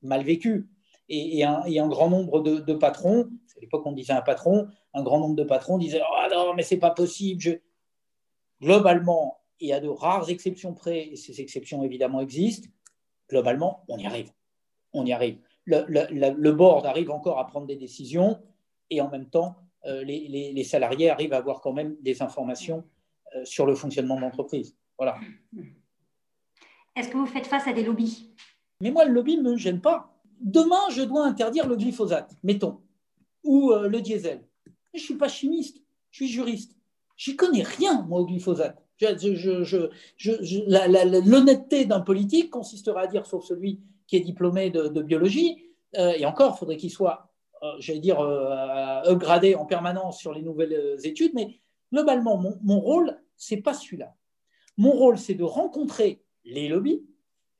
Speaker 3: mal vécu. Et, un, grand nombre de, patrons, à l'époque on disait un patron, un grand nombre de patrons disaient Oh non, mais c'est pas possible. Globalement, il y a de rares exceptions près, et ces exceptions évidemment existent, globalement, on y arrive. On y arrive. Le, board arrive encore à prendre des décisions et en même temps, euh, les, salariés arrivent à avoir quand même des informations euh, sur le fonctionnement de l'entreprise. Voilà.
Speaker 2: Est-ce que vous faites face à des lobbies?
Speaker 3: Mais moi, le lobby ne me gêne pas. Demain, je dois interdire le glyphosate, mettons, ou euh, le diesel. Je ne suis pas chimiste, je suis juriste. Je n'y connais rien, moi, au glyphosate. L'honnêteté d'un politique consistera à dire, sauf celui qui est diplômé de, biologie, euh, et encore, il faudrait qu'il soit, euh, j'allais dire, upgradé en permanence sur les nouvelles études, mais globalement, mon, mon rôle, c'est pas celui-là. Mon rôle, c'est de rencontrer les lobbies,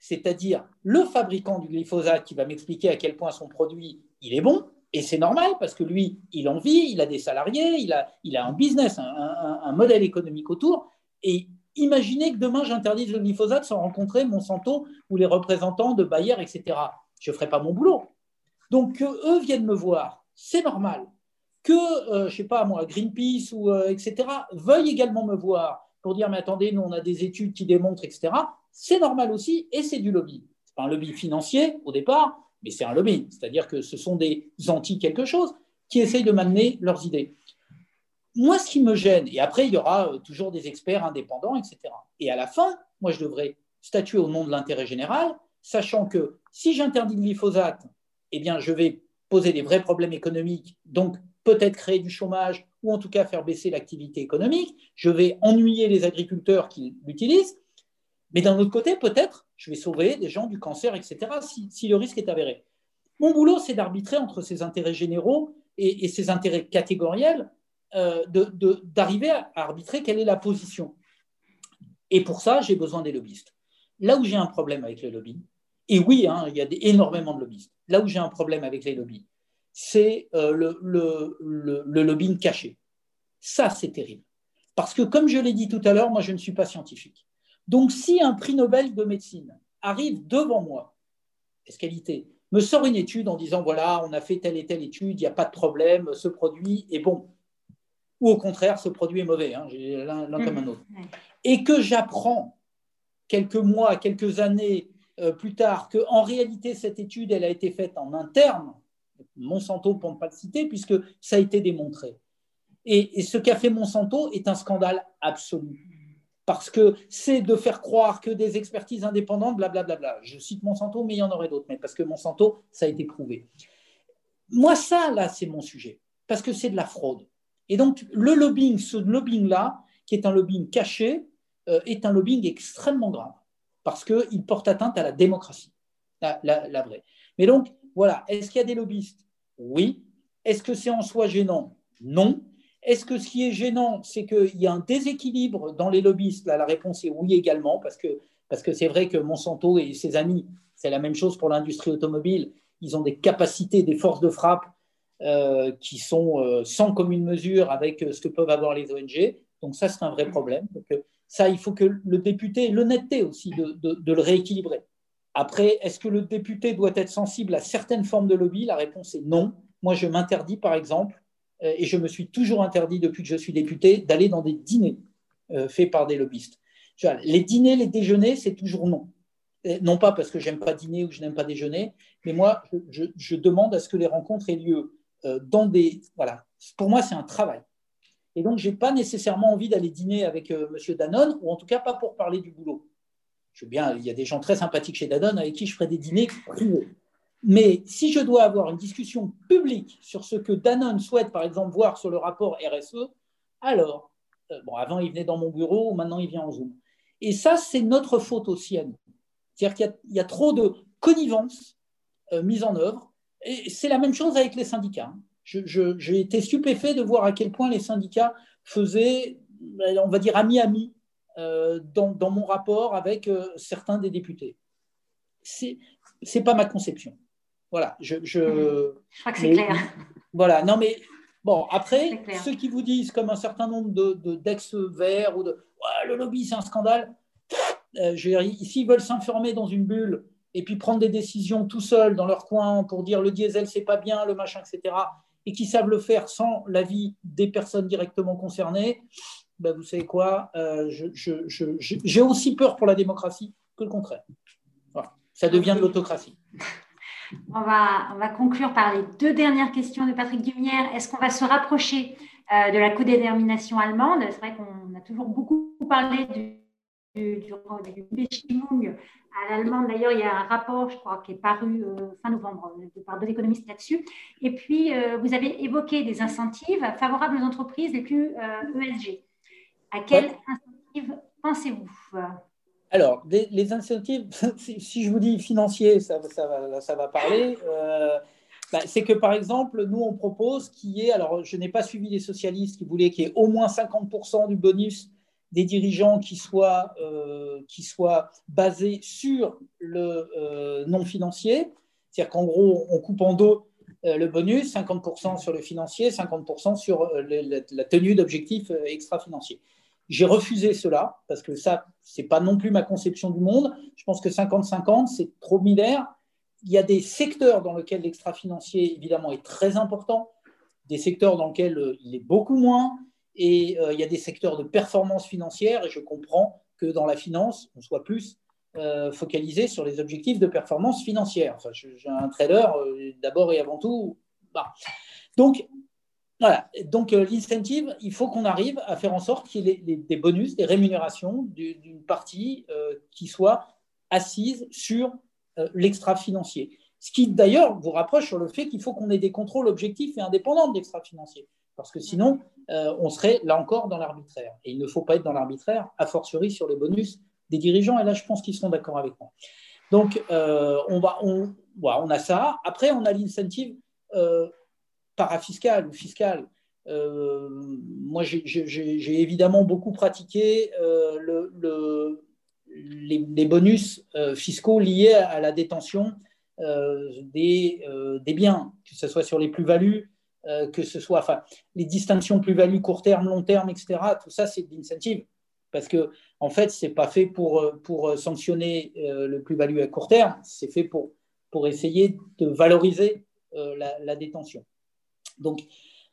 Speaker 3: c'est-à-dire le fabricant du glyphosate qui va m'expliquer à quel point son produit il est bon, et c'est normal parce que lui, il en vit, il a des salariés, il a, il a un business, un, modèle économique autour, et imaginez que demain j'interdise le glyphosate sans rencontrer Monsanto ou les représentants de Bayer, etc. Je ne ferai pas mon boulot. Donc que eux viennent me voir, c'est normal. Que, euh, je sais pas moi, Greenpeace ou euh, etc. veuillent également me voir pour dire mais attendez, nous on a des études qui démontrent, etc. C'est normal aussi et c'est du lobby. C'est pas un lobby financier au départ, mais c'est un lobby. C'est-à-dire que ce sont des anti quelque chose qui essayent de m'amener leurs idées moi, ce qui me gêne, et après, il y aura euh, toujours des experts indépendants, etc. Et à la fin, moi, je devrais statuer au nom de l'intérêt général, sachant que si j'interdis le glyphosate, eh bien, je vais poser des vrais problèmes économiques, donc peut-être créer du chômage ou en tout cas faire baisser l'activité économique. Je vais ennuyer les agriculteurs qui l'utilisent, mais d'un autre côté, peut-être, je vais sauver des gens du cancer, etc., si, le risque est avéré. Mon boulot, c'est d'arbitrer entre ces intérêts généraux et ces intérêts catégoriels euh, d'arriver à arbitrer quelle est la position. Et pour ça, j'ai besoin des lobbyistes. Là où j'ai un problème avec les lobbies, et oui, hein, il y a énormément de lobbyistes, là où j'ai un problème avec les lobbies, c'est euh, le, lobbying caché. Ça, c'est terrible. Parce que, comme je l'ai dit tout à l'heure, moi, je ne suis pas scientifique. Donc, si un prix Nobel de médecine arrive devant moi, qualité, me sort une étude en disant, voilà, on a fait telle et telle étude, il n'y a pas de problème, ce produit est bon ou au contraire, ce produit est mauvais, hein, l'un comme un autre. Et que j'apprends quelques mois, quelques années euh, plus tard qu'en réalité, cette étude, elle a été faite en interne, Monsanto pour ne pas le citer, puisque ça a été démontré. Et, ce qu'a fait Monsanto est un scandale absolu. Parce que c'est de faire croire que des expertises indépendantes, blablabla. Bla, bla, bla. Je cite Monsanto, mais il y en aurait d'autres, mais parce que Monsanto, ça a été prouvé. Moi, ça, là, c'est mon sujet. Parce que c'est de la fraude. Et donc, le lobbying, ce lobbying-là, qui est un lobbying caché, est un lobbying extrêmement grave, parce qu'il porte atteinte à la démocratie, la vraie. Mais donc, voilà, est-ce qu'il y a des lobbyistes? Oui. Est-ce que c'est en soi gênant? Non. Est-ce que ce qui est gênant, c'est qu'il y a un déséquilibre dans les lobbyistes? La réponse est oui également, parce que c'est vrai que Monsanto et ses amis, c'est la même chose pour l'industrie automobile, ils ont des capacités, des forces de frappe euh, qui sont euh, sans commune mesure avec euh, ce que peuvent avoir les ONG. Donc ça, c'est un vrai problème. Ça, il faut que le député ait l'honnêteté aussi de, le rééquilibrer. Après, est-ce que le député doit être sensible à certaines formes de lobby? La réponse est non. Moi, je m'interdis, par exemple, et je me suis toujours interdit depuis que je suis député, d'aller dans des dîners faits par des lobbyistes. Les dîners, les déjeuners, c'est toujours non. Non pas parce que j'aime pas dîner ou que je n'aime pas déjeuner, mais moi, je, demande à ce que les rencontres aient lieu euh, dans des. Voilà. Pour moi, c'est un travail. Et donc, je n'ai pas nécessairement envie d'aller dîner avec euh, M. Danone, ou en tout cas pas pour parler du boulot. Je veux bien, il y a des gens très sympathiques chez Danone avec qui je ferai des dîners privés. Mais si je dois avoir une discussion publique sur ce que Danone souhaite, par exemple, voir sur le rapport RSE, alors, euh, bon, avant, il venait dans mon bureau, maintenant, il vient en Zoom. Et ça, c'est notre faute aussi à nous. C'est-à-dire qu'il y, a trop de connivence euh, mise en œuvre. Et c'est la même chose avec les syndicats. J'ai été stupéfait de voir à quel point les syndicats faisaient, on va dire, ami-ami euh, dans, mon rapport avec euh, certains des députés. C'est pas ma conception. Voilà. Je,
Speaker 2: je, crois que c'est clair. [laughs]
Speaker 3: Voilà. Non, mais bon, après, ceux qui vous disent, comme un certain nombre d'ex-verts ou de le lobby, c'est un scandale. Euh, S'ils veulent s'informer dans une bulle et puis prendre des décisions tout seuls dans leur coin pour dire le diesel, c'est pas bien, le machin, etc., et qui savent le faire sans l'avis des personnes directement concernées, ben, vous savez quoi euh, J'ai aussi peur pour la démocratie que le contraire. Ça devient de l'autocratie. [laughs]
Speaker 2: On va, on va conclure par les deux dernières questions de Patrick Dumière. Est-ce qu'on va se rapprocher euh, de la codétermination allemande? C'est vrai qu'on a toujours beaucoup parlé du, du, du, à l'allemande. D'ailleurs, il y a un rapport, je crois, qui est paru euh, fin novembre euh, par deux économistes là-dessus. Et puis, vous avez évoqué des incentives favorables aux entreprises les plus ESG. E à quelles incentives pensez-vous?
Speaker 3: Alors, les, incentives, [laughs] si je vous dis financiers, ça, va, parler. Bah, c'est que par exemple, nous, on propose qu'il y ait, alors je n'ai pas suivi les socialistes qui voulaient qu'il y ait au moins 50% du bonus des dirigeants qui soit, euh, qui soit basé sur le euh, non financier. C'est-à-dire qu'en gros, on coupe en deux euh, le bonus, 50% sur le financier, 50% sur la, tenue d'objectifs extra-financiers. J'ai refusé cela parce que ça, ce n'est pas non plus ma conception du monde. Je pense que 50-50, c'est trop milaire il y a des secteurs dans lesquels l'extra-financier, évidemment, est très important, des secteurs dans lesquels euh, il est beaucoup moins, et euh, il y a des secteurs de performance financière, et je comprends que dans la finance, on soit plus euh, focalisé sur les objectifs de performance financière. Enfin, j'ai un trader, d'abord et avant tout. Bah. Donc, voilà. Donc, l'incentive, il faut qu'on arrive à faire en sorte qu'il y ait des bonus, des rémunérations d'une partie qui soit assise sur euh, l'extra-financier. Ce qui d'ailleurs vous rapproche sur le fait qu'il faut qu'on ait des contrôles objectifs et indépendants de l'extra-financier. Parce que sinon, euh, on serait là encore dans l'arbitraire. Et il ne faut pas être dans l'arbitraire, a fortiori sur les bonus des dirigeants. Et là, je pense qu'ils seront d'accord avec moi. Donc, euh, on, on a ça. Après, on a l'incentive parafiscal ou fiscal. moi, j'ai évidemment beaucoup pratiqué le, les, bonus euh, fiscaux liés à la détention euh, des, euh, biens, que ce soit sur les plus-values, que ce soit enfin, les distinctions plus-value court terme, long terme, etc. Tout ça, c'est de l'incentive. Parce que, en fait, ce n'est pas fait pour, sanctionner le plus-value à court terme, c'est fait pour, pour essayer de valoriser la, détention. Donc,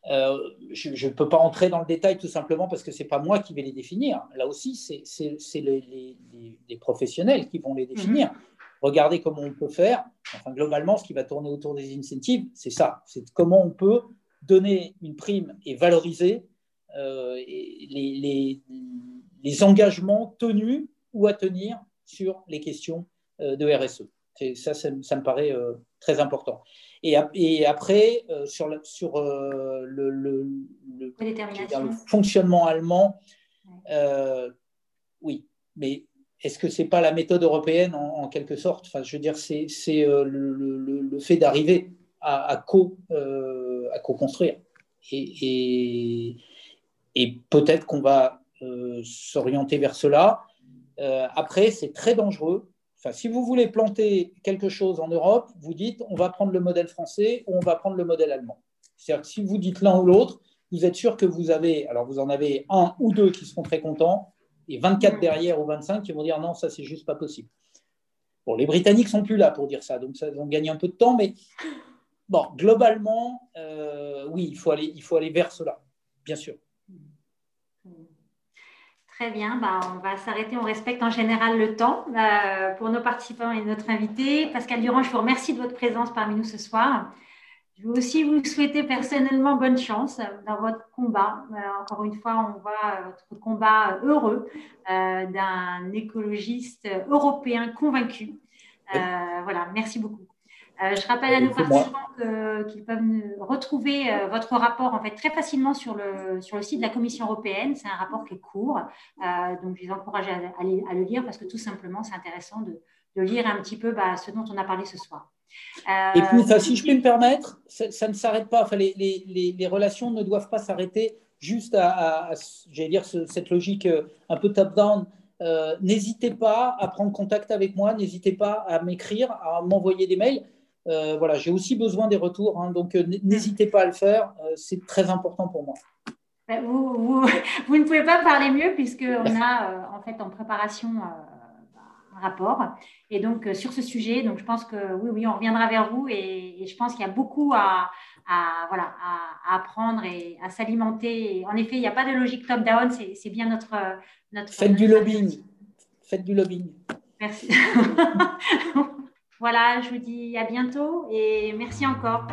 Speaker 3: euh, je ne peux pas entrer dans le détail tout simplement parce que ce n'est pas moi qui vais les définir. Là aussi, c'est les, les, professionnels qui vont les définir. Mhm. Regardez comment on peut faire. Enfin, globalement, ce qui va tourner autour des incentives, c'est ça. C'est comment on peut donner une prime et valoriser euh, les, les, engagements tenus ou à tenir sur les questions euh, de RSE. Ça, ça, me paraît très important. Et, et après, euh, sur, sur euh, le, le, le, fonctionnement allemand, euh, oui, mais est-ce que c'est pas la méthode européenne en, quelque sorte? Enfin, je veux dire, c'est le, fait d'arriver à, co, à co-construire. Et, et, peut-être qu'on va s'orienter vers cela. après, c'est très dangereux. Enfin, si vous voulez planter quelque chose en Europe, vous dites on va prendre le modèle français ou on va prendre le modèle allemand. C'est-à-dire que si vous dites l'un ou l'autre, vous êtes sûr que vous avez, alors vous en avez un ou deux qui seront très contents, et 24 mm. derrière ou 25 qui vont dire non, ça c'est juste pas possible. Bon, les Britanniques sont plus là pour dire ça, donc ça, ils ont gagné un peu de temps, mais bon, globalement, euh, oui, il faut, aller, il faut aller vers cela, bien sûr.
Speaker 2: Très bien, bah, on va s'arrêter. On respecte en général le temps euh, pour nos participants et notre invité. Pascal Durand, je vous remercie de votre présence parmi nous ce soir. Je veux aussi vous souhaiter personnellement bonne chance dans votre combat. Euh, encore une fois, on voit votre combat heureux euh, d'un écologiste européen convaincu. Euh, voilà, merci beaucoup. Je rappelle à nos participants qu'ils peuvent retrouver votre rapport en fait très facilement sur le, sur le site de la Commission européenne. C'est un rapport qui est court, donc je les encourage à, à, le lire parce que tout simplement c'est intéressant de, de, lire un petit peu bah, ce dont on a parlé ce soir.
Speaker 3: Euh, et puis, si je peux me permettre, ça, ne s'arrête pas. Enfin, les, les, les, relations ne doivent pas s'arrêter juste à, j'allais dire, cette logique euh, un peu top-down. Euh, n'hésitez pas à prendre contact avec moi, n'hésitez pas à m'écrire, à m'envoyer des mails. Voilà, j'ai aussi besoin des retours, hein, donc n'hésitez pas à le faire, c'est très important pour moi.
Speaker 2: Vous, vous, [laughs] vous, ne pouvez pas parler mieux puisqu'on a en fait en préparation rapport. Et donc, euh, sur ce sujet, donc je pense que oui, oui, on reviendra vers vous et, je pense qu'il y a beaucoup à, voilà, à, apprendre et à s'alimenter. En effet, il n'y a pas de logique top-down, c'est bien notre, notre.
Speaker 3: Faites du lobbying. Faites du lobbying.
Speaker 2: Merci. [laughs] voilà, je vous dis à bientôt et merci encore.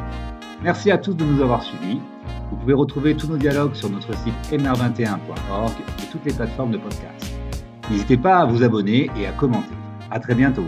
Speaker 1: Merci à tous de nous avoir suivis. Vous pouvez retrouver tous nos dialogues sur notre site mr21.org et toutes les plateformes de podcast. N'hésitez pas à vous abonner et à commenter. À très bientôt.